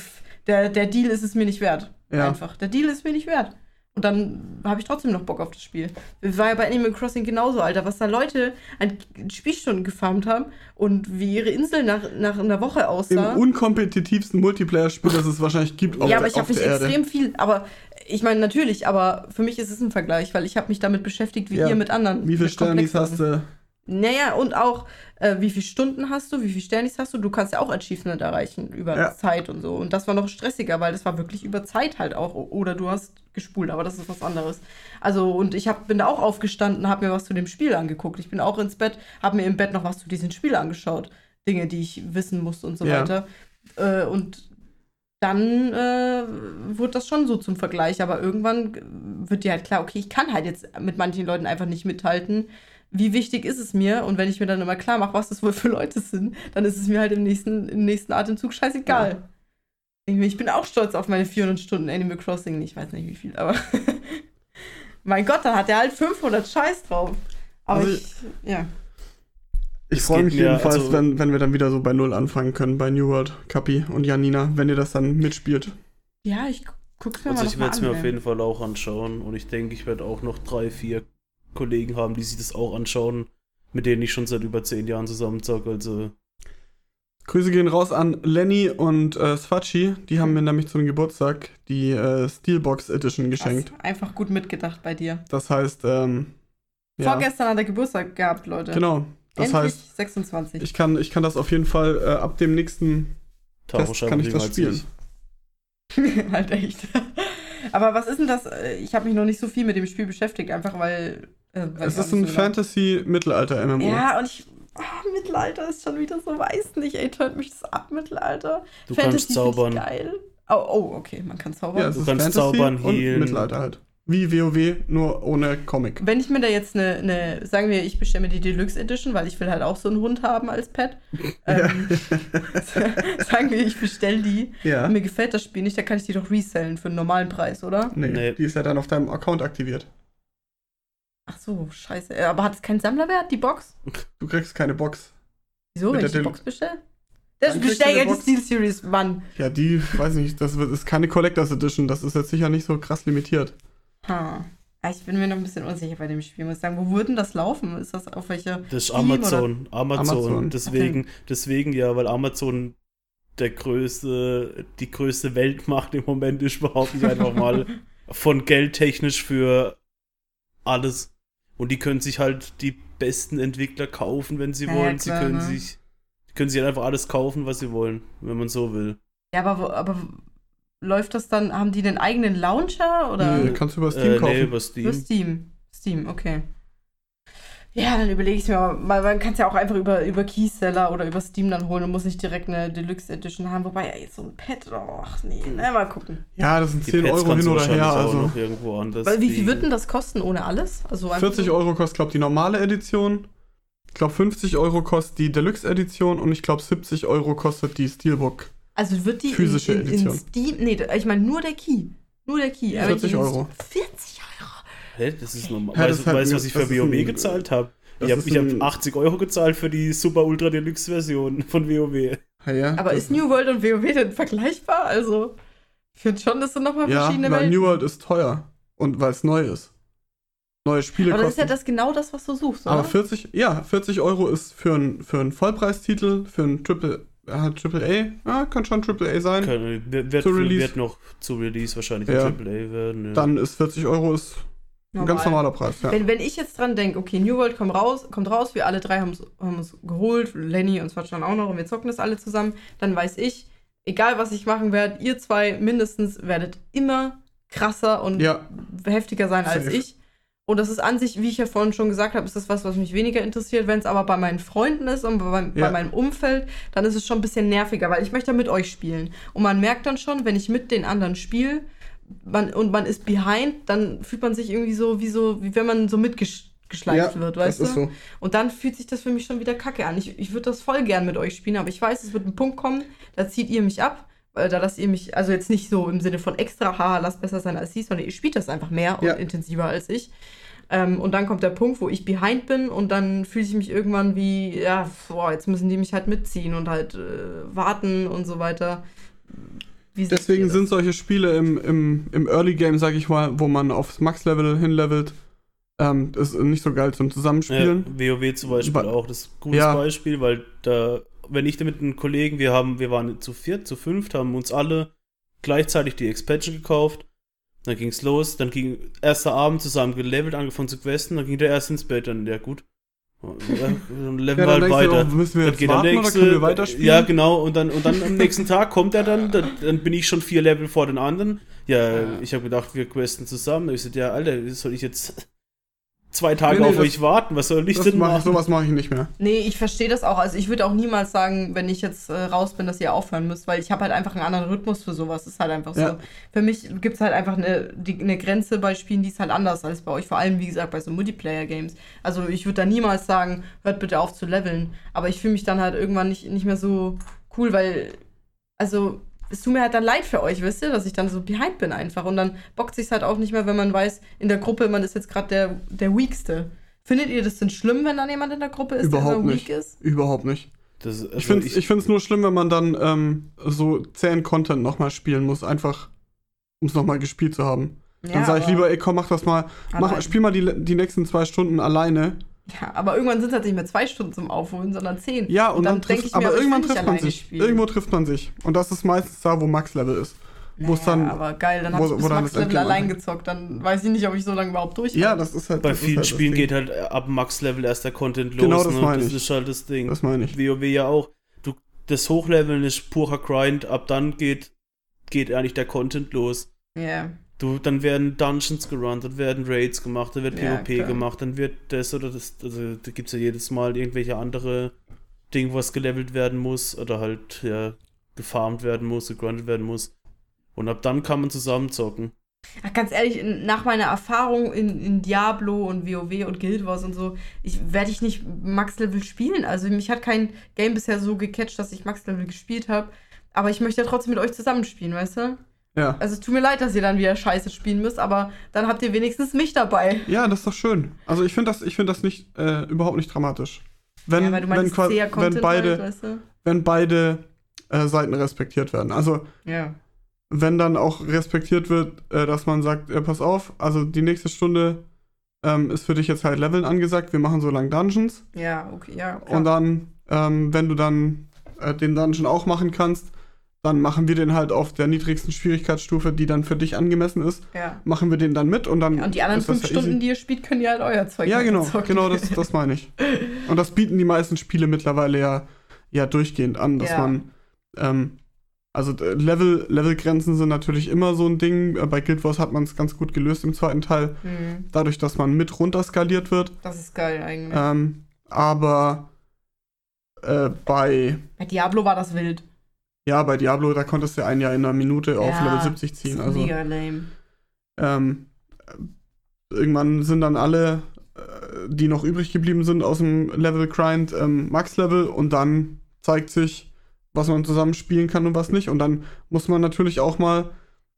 der, der Deal ist es mir nicht wert. Ja. Einfach. Der Deal ist mir nicht wert. Und dann habe ich trotzdem noch Bock auf das Spiel. War ja bei Animal Crossing genauso, Alter, was da Leute an Spielstunden gefarmt haben und wie ihre Insel nach, nach einer Woche aussah. Im unkompetitivsten Multiplayer-Spiel, das es wahrscheinlich gibt auf Ja, aber ich habe mich extrem viel, aber ich meine natürlich, aber für mich ist es ein Vergleich, weil ich habe mich damit beschäftigt, wie ja. ihr mit anderen. Wie viele Sternis hast du? Naja, und auch, äh, wie viele Stunden hast du, wie viele Sternis hast du? Du kannst ja auch Achievement erreichen über ja. Zeit und so. Und das war noch stressiger, weil das war wirklich über Zeit halt auch. Oder du hast gespult, aber das ist was anderes. Also, und ich hab, bin da auch aufgestanden, habe mir was zu dem Spiel angeguckt. Ich bin auch ins Bett, habe mir im Bett noch was zu diesem Spiel angeschaut. Dinge, die ich wissen musste und so ja. weiter. Äh, und dann äh, wurde das schon so zum Vergleich. Aber irgendwann wird dir halt klar, okay, ich kann halt jetzt mit manchen Leuten einfach nicht mithalten wie wichtig ist es mir? Und wenn ich mir dann immer klar mache, was das wohl für Leute sind, dann ist es mir halt im nächsten, im nächsten Atemzug scheißegal. Ja. Ich bin auch stolz auf meine 400 Stunden Animal Crossing. Ich weiß nicht wie viel, aber mein Gott, dann hat er halt 500 Scheiß drauf. Aber also, ich, ja. Ich freue mich jedenfalls, also, wenn, wenn wir dann wieder so bei Null anfangen können, bei New World, Kapi und Janina, wenn ihr das dann mitspielt. Ja, ich guck's mir also mal ich werde es mir auf jeden Fall auch anschauen und ich denke, ich werde auch noch drei, vier Kollegen haben, die sich das auch anschauen, mit denen ich schon seit über zehn Jahren zusammen zocke. Also Grüße gehen raus an Lenny und äh, Sfachi. Die haben mir nämlich zum Geburtstag die äh, Steelbox Edition geschenkt. Was? Einfach gut mitgedacht bei dir. Das heißt, ähm, ja. Vorgestern hat er Geburtstag gehabt, Leute. Genau. Das Endlich heißt, 26. ich kann, ich kann das auf jeden Fall äh, ab dem nächsten Test kann ich das spielen. halt echt. Aber was ist denn das? Ich habe mich noch nicht so viel mit dem Spiel beschäftigt, einfach weil. Äh, es ist ein so Fantasy-Mittelalter-MMO. Ja, und ich. Oh, Mittelalter ist schon wieder so, weiß nicht, ey, tönt mich das ab, Mittelalter. Du Fantasy kannst zaubern. Geil. Oh, oh, okay, man kann zaubern. Ja, du kannst Fantasy zaubern, und Mittelalter halt. Wie WoW, nur ohne Comic. Wenn ich mir da jetzt eine, eine sagen wir, ich bestelle mir die Deluxe Edition, weil ich will halt auch so einen Hund haben als Pet. Ähm, sagen wir, ich bestelle die. Ja. Und mir gefällt das Spiel nicht, dann kann ich die doch resellen für einen normalen Preis, oder? Nee, nee. die ist ja dann auf deinem Account aktiviert. Ach so, scheiße. Aber hat es keinen Sammlerwert, die Box? Du kriegst keine Box. Wieso, wenn ich die Box bestelle? Das bestelle ja die Steel Series, Mann. Ja, die, weiß nicht, das ist keine Collectors Edition, das ist jetzt sicher nicht so krass limitiert. Ha. Ich bin mir noch ein bisschen unsicher bei dem Spiel, muss ich sagen. Wo würden das laufen? Ist das auf welcher? Das ist Amazon. Amazon. Amazon. Deswegen, okay. deswegen ja, weil Amazon der größte, die größte Weltmacht im Moment ist, behaupte ich einfach mal. von geldtechnisch für alles. Und die können sich halt die besten Entwickler kaufen, wenn sie ja, wollen. Klar, sie können ne? sich, können sich halt einfach alles kaufen, was sie wollen, wenn man so will. Ja, aber, wo, aber läuft das dann, haben die den eigenen Launcher oder? Nee, kannst du über Steam äh, kaufen. Nee, über Steam. Über Steam. Steam, okay. Ja, dann überlege ich mir mal, man kann es ja auch einfach über, über Keyseller oder über Steam dann holen und muss nicht direkt eine Deluxe Edition haben. Wobei, ja, jetzt so ein Pad, ach nee, ne, mal gucken. Ja, das sind 10 Euro hin oder her. Also. irgendwo anders Weil, wie viel wird denn das kosten ohne alles? Also 40 so Euro kostet, glaube ich, die normale Edition. Ich glaube, 50 Euro kostet die Deluxe Edition und ich glaube, 70 Euro kostet die Steelbook. Also wird die physische in, in, in Steam. Nee, ich meine nur der Key. Nur der Key. 40 Euro. 40 Euro. Hä? Das ist normal. Ja, weißt du, halt, was ich für WoW gezahlt habe? Ich habe hab 80 Euro gezahlt für die Super Ultra Deluxe Version von WoW. Ja, ja, Aber ist New World und WoW denn vergleichbar? Also, ich finde schon, das sind nochmal ja, verschiedene na, Welten. New World ist teuer. Und weil es neu ist. Neue Spiele Aber das kosten. ist ja das genau das, was du suchst, oder? Aber 40, ja, 40 Euro ist für einen für ein Vollpreistitel, für einen Triple äh, Triple A, ja, kann schon Triple A sein. Kann, wird, wird, noch zu Release wahrscheinlich ja. ein Triple A werden. Ja. Dann ist 40 Euro ist Normal. ein ganz normaler Preis. Ja. Wenn, wenn ich jetzt dran denke, okay, New World kommt raus, kommt raus, wir alle drei haben es geholt, Lenny und Swatch dann auch noch und wir zocken das alle zusammen, dann weiß ich, egal was ich machen werde, ihr zwei mindestens werdet immer krasser und ja. heftiger sein Safe. als ich. Und das ist an sich, wie ich ja vorhin schon gesagt habe, ist das was, was mich weniger interessiert. Wenn es aber bei meinen Freunden ist und bei, ja. bei, meinem Umfeld, dann ist es schon ein bisschen nerviger, weil ich möchte ja mit euch spielen. Und man merkt dann schon, wenn ich mit den anderen spiele man, und man ist behind, dann fühlt man sich irgendwie so, wie so, wie wenn man so mitgeschleift ja, wird, weißt das du? Ist so. Und dann fühlt sich das für mich schon wieder kacke an. Ich, ich würde das voll gern mit euch spielen, aber ich weiß, es wird ein Punkt kommen, da zieht ihr mich ab da lasst ihr mich, also jetzt nicht so im Sinne von extra, haha, lasst besser sein als sie, sondern ihr spielt das einfach mehr ja. und intensiver als ich. Ähm, und dann kommt der Punkt, wo ich behind bin und dann fühle ich mich irgendwann wie, ja, boah, jetzt müssen die mich halt mitziehen und halt äh, warten und so weiter. Wie Deswegen sind solche Spiele im, im, im Early Game, sag ich mal, wo man aufs Max-Level hinlevelt, ähm, ist nicht so geil zum Zusammenspielen. Ja, WoW zum Beispiel ba auch das gutes ja. Beispiel, weil da, wenn ich da mit einem Kollegen, wir haben, wir waren zu viert, zu fünft, haben uns alle gleichzeitig die Expansion gekauft dann ging's los, dann ging erster Abend zusammen gelevelt, angefangen zu questen, dann ging der erst ins Bett, dann, ja gut. Dann leveln ja, wir halt weiter. Auch, müssen wir dann geht warten, der nächste, können wir weiterspielen? Ja, genau, und dann, und dann am nächsten Tag kommt er dann, dann, dann bin ich schon vier Level vor den anderen. Ja, ja. ich habe gedacht, wir questen zusammen. Ich so, ja, Alter, soll ich jetzt zwei Tage nee, nee, auf das, euch warten. Was soll ich denn mach, machen? Sowas mache ich nicht mehr. Nee, ich verstehe das auch. Also ich würde auch niemals sagen, wenn ich jetzt äh, raus bin, dass ihr aufhören müsst, weil ich habe halt einfach einen anderen Rhythmus für sowas. Das ist halt einfach ja. so. Für mich gibt es halt einfach eine, die, eine Grenze bei Spielen, die ist halt anders als bei euch. Vor allem, wie gesagt, bei so Multiplayer-Games. Also ich würde da niemals sagen, hört bitte auf zu leveln. Aber ich fühle mich dann halt irgendwann nicht, nicht mehr so cool, weil, also es tut mir halt dann leid für euch, wisst ihr, dass ich dann so behind bin einfach. Und dann bockt sich halt auch nicht mehr, wenn man weiß, in der Gruppe, man ist jetzt gerade der, der Weakste. Findet ihr das denn schlimm, wenn dann jemand in der Gruppe ist, Überhaupt der so weak ist? Überhaupt nicht. Das, also ich finde es ich, ich nur schlimm, wenn man dann ähm, so zähen Content nochmal spielen muss, einfach um es nochmal gespielt zu haben. Ja, dann sage ich lieber, ey, komm, mach das mal. Mach, spiel mal die, die nächsten zwei Stunden alleine Ja, aber irgendwann sind es halt nicht mehr zwei Stunden zum Aufholen, sondern zehn. Ja, und, und dann, dann trifft, ich mir, aber irgendwann trifft man sich. Spielen. Irgendwo trifft man sich. Und das ist meistens da, wo Max-Level ist. Naja, dann, aber geil, dann habe ich bis Max-Level allein gezockt. Dann weiß ich nicht, ob ich so lange überhaupt durch Ja, das ist halt. Bei vielen halt Spielen geht halt ab Max-Level erst der Content los. Genau, das ne? meine ich. Das ist halt das Ding. Das meine ich. WoW ja auch. Du, das Hochleveln ist purer Grind. Ab dann geht, geht eigentlich der Content los. Ja. Yeah. Du, dann werden Dungeons gerannt, dann werden Raids gemacht, dann wird ja, PvP klar. gemacht, dann wird das oder das, also da gibt es ja jedes Mal irgendwelche andere Dinge, was gelevelt werden muss oder halt ja, gefarmt werden muss, gegrindet werden muss. Und ab dann kann man zusammen zocken. Ach, ganz ehrlich, nach meiner Erfahrung in, in Diablo und WoW und Guild Wars und so, ich werde ich nicht Max-Level spielen. Also mich hat kein Game bisher so gecatcht, dass ich Max-Level gespielt habe. Aber ich möchte ja trotzdem mit euch zusammenspielen, weißt du? Ja. Also es tut mir leid, dass ihr dann wieder Scheiße spielen müsst, aber dann habt ihr wenigstens mich dabei. Ja, das ist doch schön. Also ich finde das, find das nicht, äh, überhaupt nicht dramatisch. Wenn, ja, weil du meinst, wenn, wenn beide, halt, weißt du? wenn beide äh, Seiten respektiert werden. Also ja. wenn dann auch respektiert wird, äh, dass man sagt, pass auf, also die nächste Stunde ähm, ist für dich jetzt halt Leveln angesagt, wir machen so lang Dungeons. Ja, okay, ja. Klar. Und dann, ähm, wenn du dann äh, den Dungeon auch machen kannst, dann machen wir den halt auf der niedrigsten Schwierigkeitsstufe, die dann für dich angemessen ist. Ja. Machen wir den dann mit und dann. Ja, und die anderen fünf Stunden, easy. die ihr spielt, können ja halt euer Zeug Ja, genau, zocken. genau, das, das meine ich. Und das bieten die meisten Spiele mittlerweile ja, ja durchgehend an, dass ja. man. Ähm, also äh, Level, Levelgrenzen sind natürlich immer so ein Ding. Äh, bei Guild Wars hat man es ganz gut gelöst im zweiten Teil. Mhm. Dadurch, dass man mit runter skaliert wird. Das ist geil eigentlich. Ähm, aber äh, bei. Bei Diablo war das wild. Ja, bei Diablo, da konntest du ein Jahr in einer Minute auf ja, Level 70 ziehen. Also, mega lame. Ähm, irgendwann sind dann alle, äh, die noch übrig geblieben sind aus dem Level Grind, ähm, Max-Level und dann zeigt sich, was man zusammen spielen kann und was nicht. Und dann muss man natürlich auch mal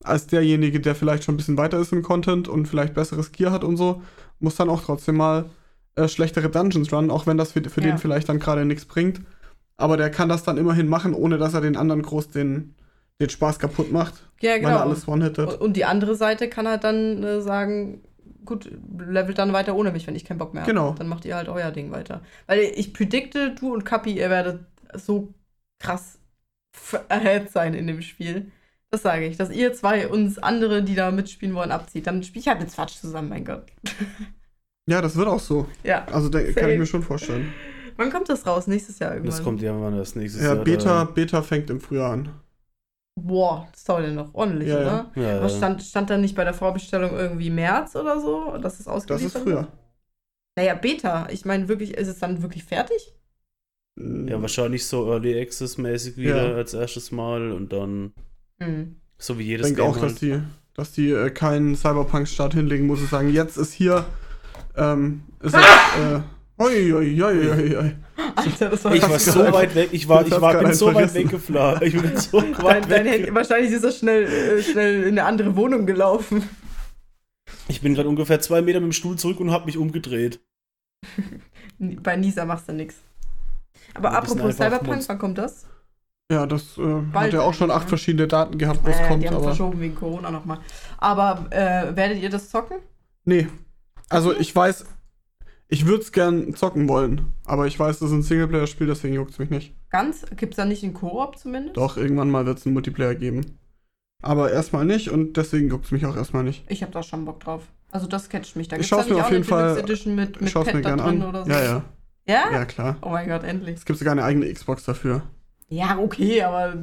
als derjenige, der vielleicht schon ein bisschen weiter ist im Content und vielleicht besseres Gear hat und so, muss dann auch trotzdem mal äh, schlechtere Dungeons runnen, auch wenn das für, für ja. den vielleicht dann gerade nichts bringt aber der kann das dann immerhin machen, ohne dass er den anderen groß den, den Spaß kaputt macht. Ja, genau. Weil er alles one-hittet. Und die andere Seite kann halt dann äh, sagen, gut, levelt dann weiter ohne mich, wenn ich keinen Bock mehr habe. Genau. Dann macht ihr halt euer Ding weiter. Weil ich predikte, du und Kapi, ihr werdet so krass ahead sein in dem Spiel. Das sage ich, dass ihr zwei uns andere, die da mitspielen wollen, abzieht. Dann spiele ich halt mit Zwatsch zusammen, mein Gott. Ja, das wird auch so. Ja. Also da kann ich mir schon vorstellen. Wann kommt das raus? Nächstes Jahr irgendwann? Das kommt ja wann das nächstes ja, Jahr. Beta, Beta fängt im Frühjahr an. Boah, das dauert ja noch ordentlich, ja, oder? Ja. Ja, Aber stand, stand da nicht bei der Vorbestellung irgendwie März oder so, dass es ausgeliefert Das ist früher. Naja, Beta. Ich meine, wirklich, ist es dann wirklich fertig? Ja, wahrscheinlich so Early Access mäßig wieder ja. als erstes Mal und dann mhm. so wie jedes Ich denke auch, halt. dass die, dass die äh, keinen Cyberpunk-Start hinlegen muss und sagen, jetzt ist hier ähm, ist jetzt, äh, Oi, oi, oi, oi, oi. Alter, das war ich war so weit weg, ich war, ich war, bin so weit weggeflogen. Ich bin so weit dein, weg. Dein wahrscheinlich ist er schnell, äh, schnell in eine andere Wohnung gelaufen. Ich bin gerade ungefähr zwei Meter mit dem Stuhl zurück und habe mich umgedreht. Bei Nisa machst du nichts. Aber ja, apropos Cyberpunk, wann kommt das? Ja, das äh, hat ja auch schon acht ne? verschiedene Daten gehabt, was äh, kommt. Die haben aber verschoben wegen Corona nochmal. Aber äh, werdet ihr das zocken? Nee. Also ich weiß, ich würde es gern zocken wollen, aber ich weiß, das ist ein Singleplayer-Spiel, deswegen juckt es mich nicht. Ganz? Gibt es da nicht einen Koop zumindest? Doch, irgendwann mal wird es einen Multiplayer geben. Aber erstmal nicht und deswegen juckt es mich auch erstmal nicht. Ich habe da schon Bock drauf. Also das catcht mich. Da ich schaue mir auf jeden Fall Edition mit, mit Pet mir gern an. oder so. Ja, ja. Ja? Ja, klar. Oh mein Gott, endlich. Es gibt sogar eine eigene Xbox dafür. Ja, okay, aber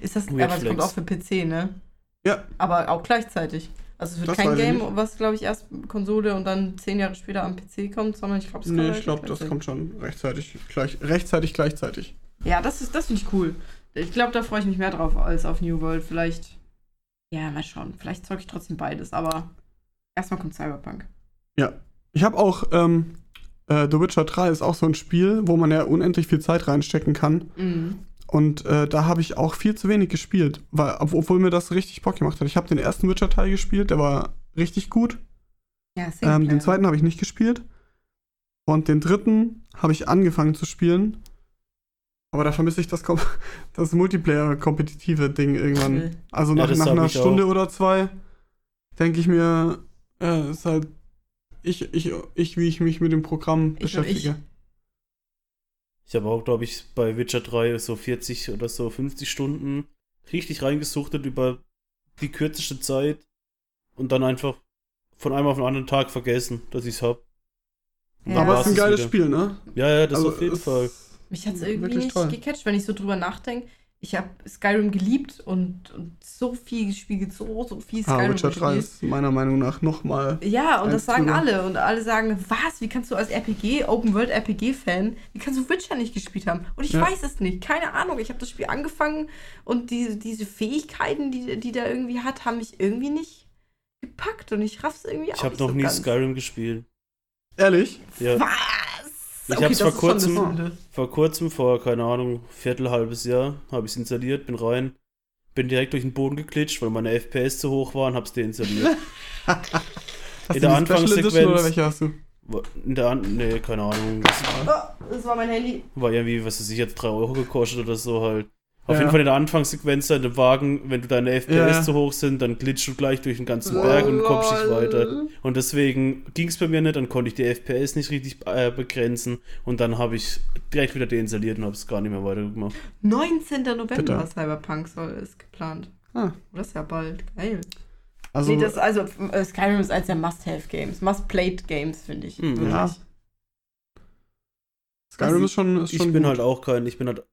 ist das. Weird aber es kommt auch für PC, ne? Ja. Aber auch gleichzeitig. Also es wird das kein Game, was glaube ich erst Konsole und dann zehn Jahre später am PC kommt, sondern ich glaube, es kommt Nee, ich glaube, das kommt schon rechtzeitig, gleich, rechtzeitig gleichzeitig. Ja, das ist, das finde ich cool. Ich glaube, da freue ich mich mehr drauf als auf New World. Vielleicht, ja, mal schauen. Vielleicht zeuge ich trotzdem beides, aber erstmal kommt Cyberpunk. Ja. Ich habe auch, ähm, äh, The Witcher 3 ist auch so ein Spiel, wo man ja unendlich viel Zeit reinstecken kann. Mhm. Und äh, da habe ich auch viel zu wenig gespielt, weil, obwohl mir das richtig Bock gemacht hat. Ich habe den ersten Witcher-Teil gespielt, der war richtig gut. Ja, ähm, den zweiten habe ich nicht gespielt. Und den dritten habe ich angefangen zu spielen. Aber da vermisse ich das, das Multiplayer-kompetitive Ding irgendwann. Also nach, ja, nach einer Stunde auch. oder zwei denke ich mir, äh, ist halt ich, ich, ich, wie ich mich mit dem Programm Ich und beschäftige. Ich habe auch, glaube ich, bei Witcher 3 so 40 oder so 50 Stunden richtig reingesuchtet über die kürzeste Zeit und dann einfach von einem auf den anderen Tag vergessen, dass ich es habe. Ja. Aber es war's ist ein es geiles wieder. Spiel, ne? Ja, ja, das Also, auf jeden Fall. Mich hat es irgendwie nicht toll. gecatcht, wenn ich so drüber nachdenke. Ich habe Skyrim geliebt und, und so viel gespielt, so, so viel Ah, Skyrim Witcher 3 gespielt. ist meiner Meinung nach nochmal. Ja, und das sagen drüber. alle. Und alle sagen, was? Wie kannst du als RPG, Open World RPG-Fan, wie kannst du Witcher nicht gespielt haben? Und ich Ja. weiß es nicht. Keine Ahnung. Ich habe das Spiel angefangen und die, diese Fähigkeiten, die, die der irgendwie hat, haben mich irgendwie nicht gepackt. Und ich raff's irgendwie auch Ich habe noch so nie ganz. Skyrim gespielt. Ehrlich? Ja. Was? Ich Okay, hab's das vor kurzem- Sünde. Vor kurzem, vor, keine Ahnung, Viertel, halbes Jahr, habe ich es installiert, bin rein, bin direkt durch den Boden geklitscht, weil meine FPS zu hoch waren, hab's deinstalliert. Hast In du der Anfangssequenz- oder welche hast du? In der An nee, keine Ahnung. Das Oh, das war mein Handy. war irgendwie, was weiß ich, jetzt 3 Euro gekostet oder so halt. Auf Ja. jeden Fall in der Anfangssequenz in dem Wagen, wenn du deine FPS Ja, zu hoch sind, dann glitschst du gleich durch den ganzen Oh, Berg und kommst nicht weiter. Und deswegen ging es bei mir nicht, dann konnte ich die FPS nicht richtig äh, begrenzen und dann habe ich direkt wieder deinstalliert und habe es gar nicht mehr weitergemacht. 19. November Bitte. Cyberpunk soll, ist geplant. Ah, Oh, Das ist ja bald. Geil. also, nee, das, also äh, Skyrim ist eins der Must-Have-Games. Must-Played-Games, finde ich. Mhm. Ja. Skyrim ist schon, ist Ich schon bin gut. halt auch kein, ich bin halt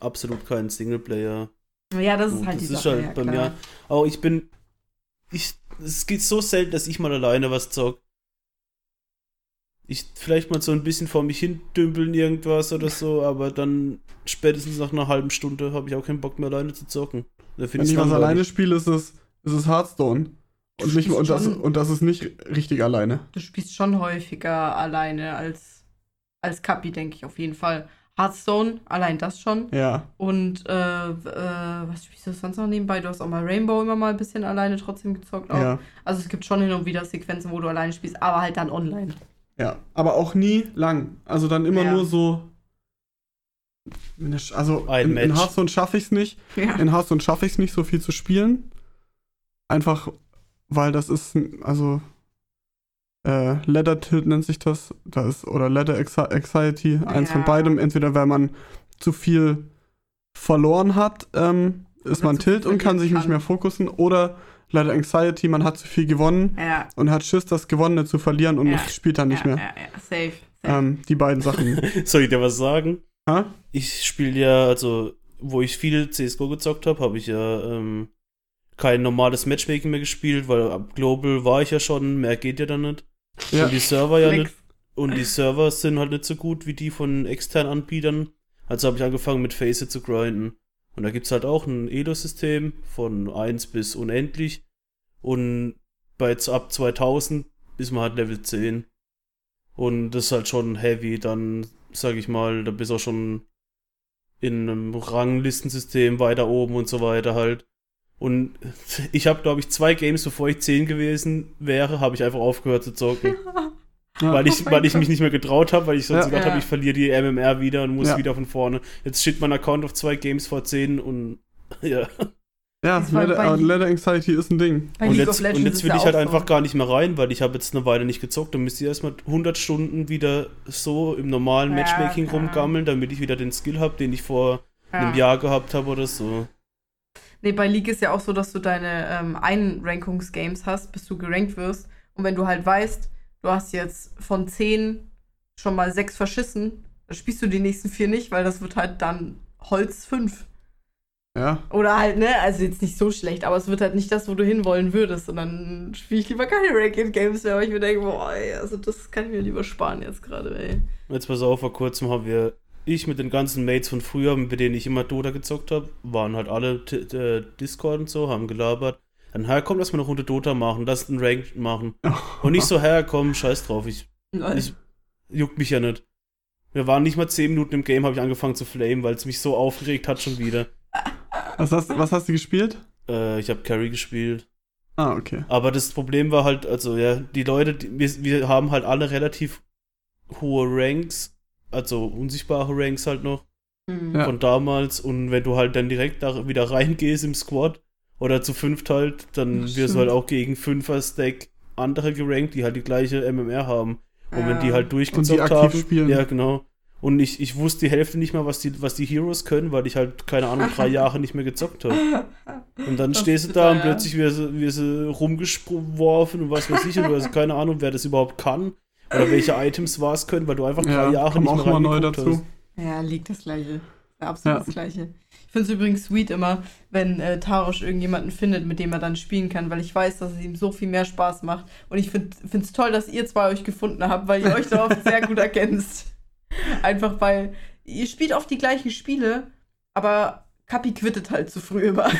absolut kein Singleplayer. Ja, das ist Gut, halt das die ist Sache. halt ja, bei klar. mir- Aber ich bin, ich, es geht so selten, dass ich mal alleine was zock. Ich vielleicht mal so ein bisschen vor mich hin dümpeln irgendwas oder so, aber dann spätestens nach einer halben Stunde habe ich auch keinen Bock mehr alleine zu zocken. Da Wenn finde ich was alleine spiele, ist es, ist es Hearthstone. Und, nicht, und, das, und das ist nicht richtig alleine. Du spielst schon häufiger alleine als, als Kapi, denke ich auf jeden Fall. Hearthstone, allein das schon. Ja. Und äh, äh, was spielst du sonst noch nebenbei? Du hast auch mal Rainbow immer mal ein bisschen alleine trotzdem gezockt. Auch. Ja. Also es gibt schon hin und wieder Sequenzen, wo du alleine spielst, aber halt dann online. Ja. Aber auch nie lang. Also dann immer Ja. nur so. Also Ein in, in. Hearthstone schaffe ich es nicht. Ja. In Hearthstone schaffe ich es nicht, so viel zu spielen. Einfach, weil das ist, ein- also, äh, Ladder Tilt nennt sich das. das oder Ladder Anxi- Anxiety, eins von Ja. beidem. Entweder weil man zu viel verloren hat, ähm, ist man Tilt und kann sich nicht kann. mehr fokussen. Oder Ladder Anxiety, man hat zu viel gewonnen Ja. und hat Schiss, das Gewonnene zu verlieren und Ja. spielt dann nicht ja, mehr. Ja, ja, safe. safe. Ähm, die beiden Sachen. Soll ich dir was sagen? ha? Ich spiele ja, also, wo ich viel CSGO gezockt habe, habe ich ja ähm, kein normales Matchmaking mehr gespielt, weil ab Global war ich ja schon, mehr geht ja dann nicht. Ja. Und die Server ja nicht Und die Server sind halt nicht so gut wie die von externen Anbietern. Also habe ich angefangen mit Faceit zu grinden. Und da gibt es halt auch ein Elo-System von 1 bis unendlich. Und bei ab 2000 ist man halt Level 10. Und das ist halt schon heavy. Dann, sag ich mal, da bist du auch schon in einem Ranglistensystem weiter oben und so weiter halt. Und ich habe, glaube ich, zwei Games, bevor ich 10 gewesen wäre, habe ich einfach aufgehört zu zocken. Ja. Weil ich, Oh weil ich mich nicht mehr getraut habe, weil ich sonst Ja. gedacht Ja. habe, ich verliere die MMR wieder und muss Ja. wieder von vorne. Jetzt steht mein Account auf zwei Games vor 10 und ja. Ja, Leather, Leather Anxiety ist ein Ding. Und jetzt, und jetzt will ich halt einfach gar nicht mehr rein, weil ich habe jetzt eine Weile nicht gezockt. Dann müsste ich erstmal 100 Stunden wieder so im normalen Ja, Matchmaking rumgammeln, damit ich wieder den Skill habe, den ich vor einem Ja. Jahr gehabt habe oder so. Nee, bei League ist ja auch so, dass du deine ähm, Einrankungsgames hast, bis du gerankt wirst. Und wenn du halt weißt, du hast jetzt von 10 schon mal 6 verschissen, dann spielst du die nächsten 4 nicht, weil das wird halt dann Holz 5. Ja. Oder halt, ne, also jetzt nicht so schlecht, aber es wird halt nicht das, wo du hinwollen würdest. Und dann spiele ich lieber keine Ranked-Games mehr, weil ich mir denke, boah, ey, also das kann ich mir lieber sparen jetzt gerade, ey. Jetzt pass auf, vor kurzem haben wir, ich mit den ganzen Mates von früher, mit denen ich immer Dota gezockt habe, waren halt alle t- Discord und so, haben gelabert. Dann, her, komm, lass mal eine Runde Dota machen, lass einen Ranked machen. Und nicht so, her, komm, scheiß drauf, ich, ich juckt mich ja nicht. Wir waren nicht mal 10 Minuten im Game, habe ich angefangen zu flamen, weil es mich so aufgeregt hat schon wieder. Was hast, was hast du gespielt? Äh, ich habe Carry gespielt. Ah, okay. Aber das Problem war halt, also ja, die Leute, die, wir, wir haben halt alle relativ hohe Ranks, also unsichtbare Ranks halt noch. Mhm. Ja. von damals und wenn du halt dann direkt da wieder reingehst im Squad oder zu fünft halt, dann Das wirst du halt auch gegen Fünfer-Stack andere gerankt, die halt die gleiche MMR haben. Und wenn die Ja. halt durchgezockt haben, spielen. ja genau. Und ich, ich wusste die Hälfte nicht mal, was die, was die Heroes können, weil ich halt, keine Ahnung, drei Jahre nicht mehr gezockt habe. Und dann Das stehst du da und ja. plötzlich wirst du, wirst du rumgeworfen und was weiß ich, und du hast keine Ahnung, wer das überhaupt kann oder welche Items was können, weil du einfach drei Ja, Jahre nicht auch mehr immer neu dazu. hast. Ja, liegt das Gleiche. Absolut Ja. das Gleiche. Ich finde es übrigens sweet immer, wenn äh, Tarosch irgendjemanden findet, mit dem er dann spielen kann, weil ich weiß, dass es ihm so viel mehr Spaß macht. Und ich finde es toll, dass ihr zwei euch gefunden habt, weil ihr euch da oft sehr gut ergänzt. Einfach weil ihr spielt oft die gleichen Spiele, aber Kapi quittet halt zu früh immer.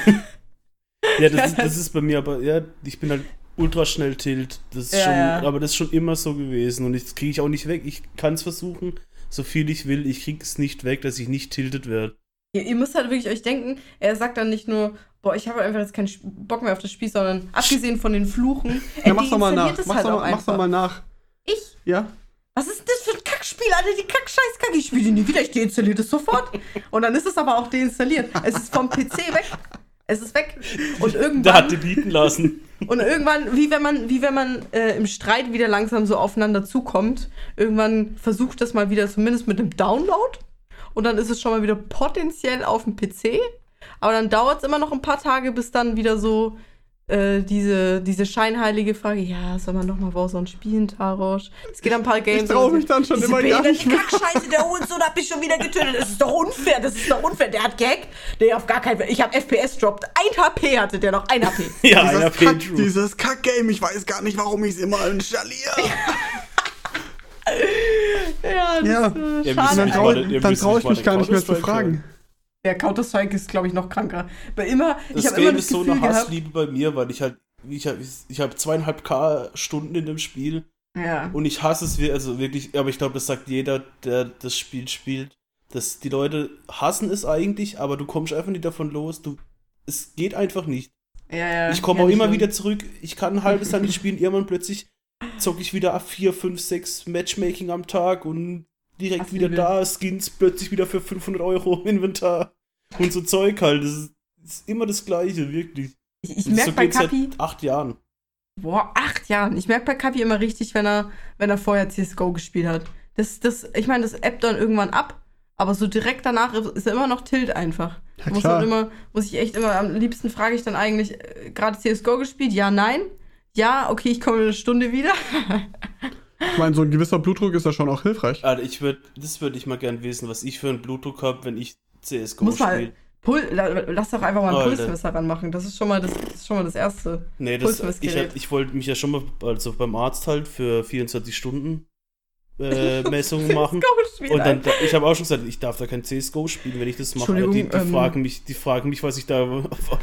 Ja, das, ist, das ist bei mir aber, ja, ich bin halt ultra schnell tilt. Das ist Ja, schon, ja. aber das ist schon immer so gewesen und das kriege ich auch nicht weg. Ich kann es versuchen, so viel ich will, ich kriege es nicht weg, dass ich nicht tiltet werde. Ihr, ihr müsst halt wirklich euch denken, er sagt dann nicht nur, boah, ich habe einfach jetzt keinen Bock mehr auf das Spiel, sondern abgesehen von den Fluchen, Ja, mach's doch mal nach. Mach's halt doch mach's doch mal nach. Ich? Ja? Was ist das für ein Kackspiel, Alter? Die Kack-Scheiß-Kack. Ich spiele die nie wieder. Ich deinstalliere das sofort. Und dann ist es aber auch deinstalliert. Es ist vom PC weg. Es ist weg. Und Da hat irgendwann, die bieten lassen. und irgendwann wie wenn man, wie wenn man äh, im Streit wieder langsam so aufeinander zukommt, irgendwann versucht das mal wieder zumindest mit dem Download. Und dann ist es schon mal wieder potenziell auf dem PC. Aber dann dauert es immer noch ein paar Tage, bis dann wieder so äh, diese, diese scheinheilige Frage, ja, soll man noch mal Warzone spielen, Tarosch? Es geht ein paar Games. Ich trau mich dann schon immer gar nicht mehr. Kackscheiße, der Hurensohn hat mich schon wieder getötet. Das ist doch unfair, das ist doch unfair. Der hat Gag. Nee, auf gar keinen Fall. Ich habe FPS droppt. Ein HP hatte der noch, ein HP. Ja, Dieses, Kack, fehlt dieses Kack-Game, ich weiß gar nicht, warum ich es immer installiere. Ja, das Ja. ist äh, müsst dann traue ich mich gar nicht mehr zu fragen. Ja, Counter-Strike ist, glaube ich, noch kranker. Weil immer, ich Das habe immer Game das ist so Gefühl eine gehabt. Hassliebe bei mir, weil ich halt, ich habe ich hab zweieinhalb K Stunden in dem Spiel Ja. und ich hasse es, also wirklich, aber ich glaube, das sagt jeder, der das Spiel spielt, dass die Leute hassen es eigentlich, aber du kommst einfach nicht davon los, du, es geht einfach nicht. ja, ja. Ich komme ja, auch immer stimmt. wieder zurück, ich kann ein halbes Jahr nicht spielen, irgendwann plötzlich zocke ich wieder 4, 5, 6 Matchmaking am Tag und direkt Hassliebe. wieder da, Skins plötzlich wieder für 500 Euro im Inventar und so Zeug halt, das ist, ist immer das Gleiche, wirklich. Ich, ich merke so bei geht's seit Kapi, acht Jahren. boah, acht Jahren. Ich merke bei Kapi immer richtig, wenn er, wenn er vorher CSGO gespielt hat. Das, das, ich meine, das ebbt dann irgendwann ab, aber so direkt danach ist er immer noch Tilt einfach. Ja, muss halt immer, muss ich echt immer, am liebsten frage ich dann eigentlich, äh, gerade CSGO gespielt? Ja, nein. Ja, okay, ich komme in eine Stunde wieder. Ich meine, so ein gewisser Blutdruck ist ja schon auch hilfreich. Alter, ich würd, das würde ich mal gern wissen, was ich für einen Blutdruck habe, wenn ich CSGO Muss mal- spiele. Pul la, lass doch einfach mal ein Alter. Pulsmesser ranmachen. Das ist schon mal das, das, ist schon mal das Erste. Nee, das, ich, ich wollte mich ja schon mal also beim Arzt halt für 24 Stunden äh, Messungen machen. Und dann, ich habe auch schon gesagt, ich darf da kein CSGO spielen, wenn ich das mache. Die, die, ähm, fragen mich, die fragen mich, was ich da.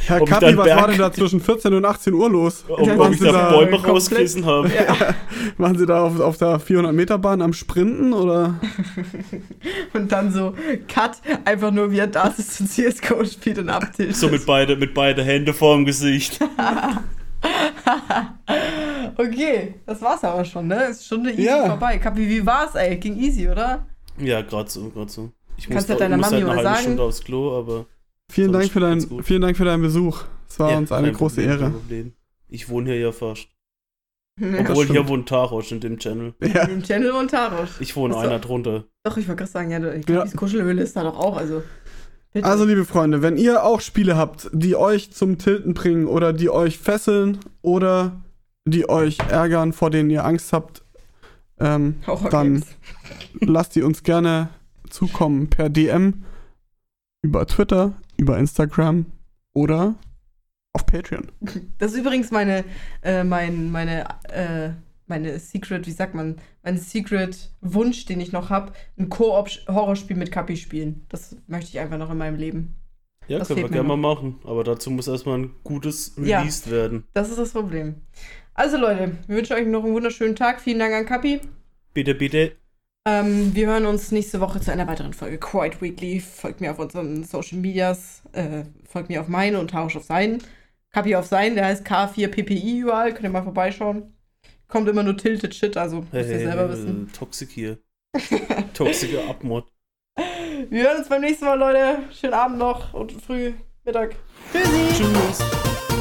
Herr ob ich da Kapi, einen was war Berg- denn da zwischen 14 und 18 Uhr los? Ob, ob waren ich Sie da da Bäume rausgerissen habe. Ja. Waren Sie da auf, auf der 400-Meter-Bahn am Sprinten oder? Und dann so, Cut, einfach nur wie er da sitzt und CSGO spielt und abtiltet. So mit beide, mit beide Hände vorm Gesicht. Okay, das war's aber schon, ne? Ist Stunde easy Ja. vorbei. Kapi, wie war's, ey? Ging easy, oder? Ja, gerade so, gerade so. Ich Kannst musste, du deiner musste Mami halt eine mal halbe sagen? Stunde aufs Klo, aber. Vielen Dank, für dein, vielen Dank für deinen Besuch. Es war Ja, uns eine große Problem, Ehre. Ich wohne hier ja fast. Ja. das Obwohl hier wohnt Tarosch in dem Channel. Ja. Im Channel und Tarosch. Ich wohne Achso. einer drunter. Doch, ich wollte gerade sagen, ja, ich Ja. glaube, die Kuschelhöhle ist da doch auch, also. Bitte. Also, liebe Freunde, wenn ihr auch Spiele habt, die euch zum Tilten bringen oder die euch fesseln oder die euch ärgern, vor denen ihr Angst habt, ähm, Horror dann lasst die uns gerne zukommen per DM über Twitter, über Instagram oder auf Patreon. Das ist übrigens meine, äh, mein, meine, äh, meine Secret, wie sagt man, mein Secret-Wunsch, den ich noch habe, ein Koop-Horrorspiel mit Kapi spielen. Das möchte ich einfach noch in meinem Leben. Ja, Das können wir gerne mal machen. Aber dazu muss erstmal ein gutes Ja. released werden. Das ist das Problem. Also Leute, wir wünschen euch noch einen wunderschönen Tag. Vielen Dank an Kapi. Bitte, bitte. Ähm, wir hören uns nächste Woche zu einer weiteren Folge Quiet Weekly. Folgt mir auf unseren Social Medias. Äh, folgt mir auf meine und Tausch auf seinen. Kapi auf seinen, der heißt K4PPI überall. Könnt ihr mal vorbeischauen. Kommt immer nur Tilted Shit, also müsst ihr selber wissen. äh, Toxic hier. Toxische Abmod. Wir hören uns beim nächsten Mal, Leute. Schönen Abend noch und früh, Mittag. Tschüssi. Tschüss.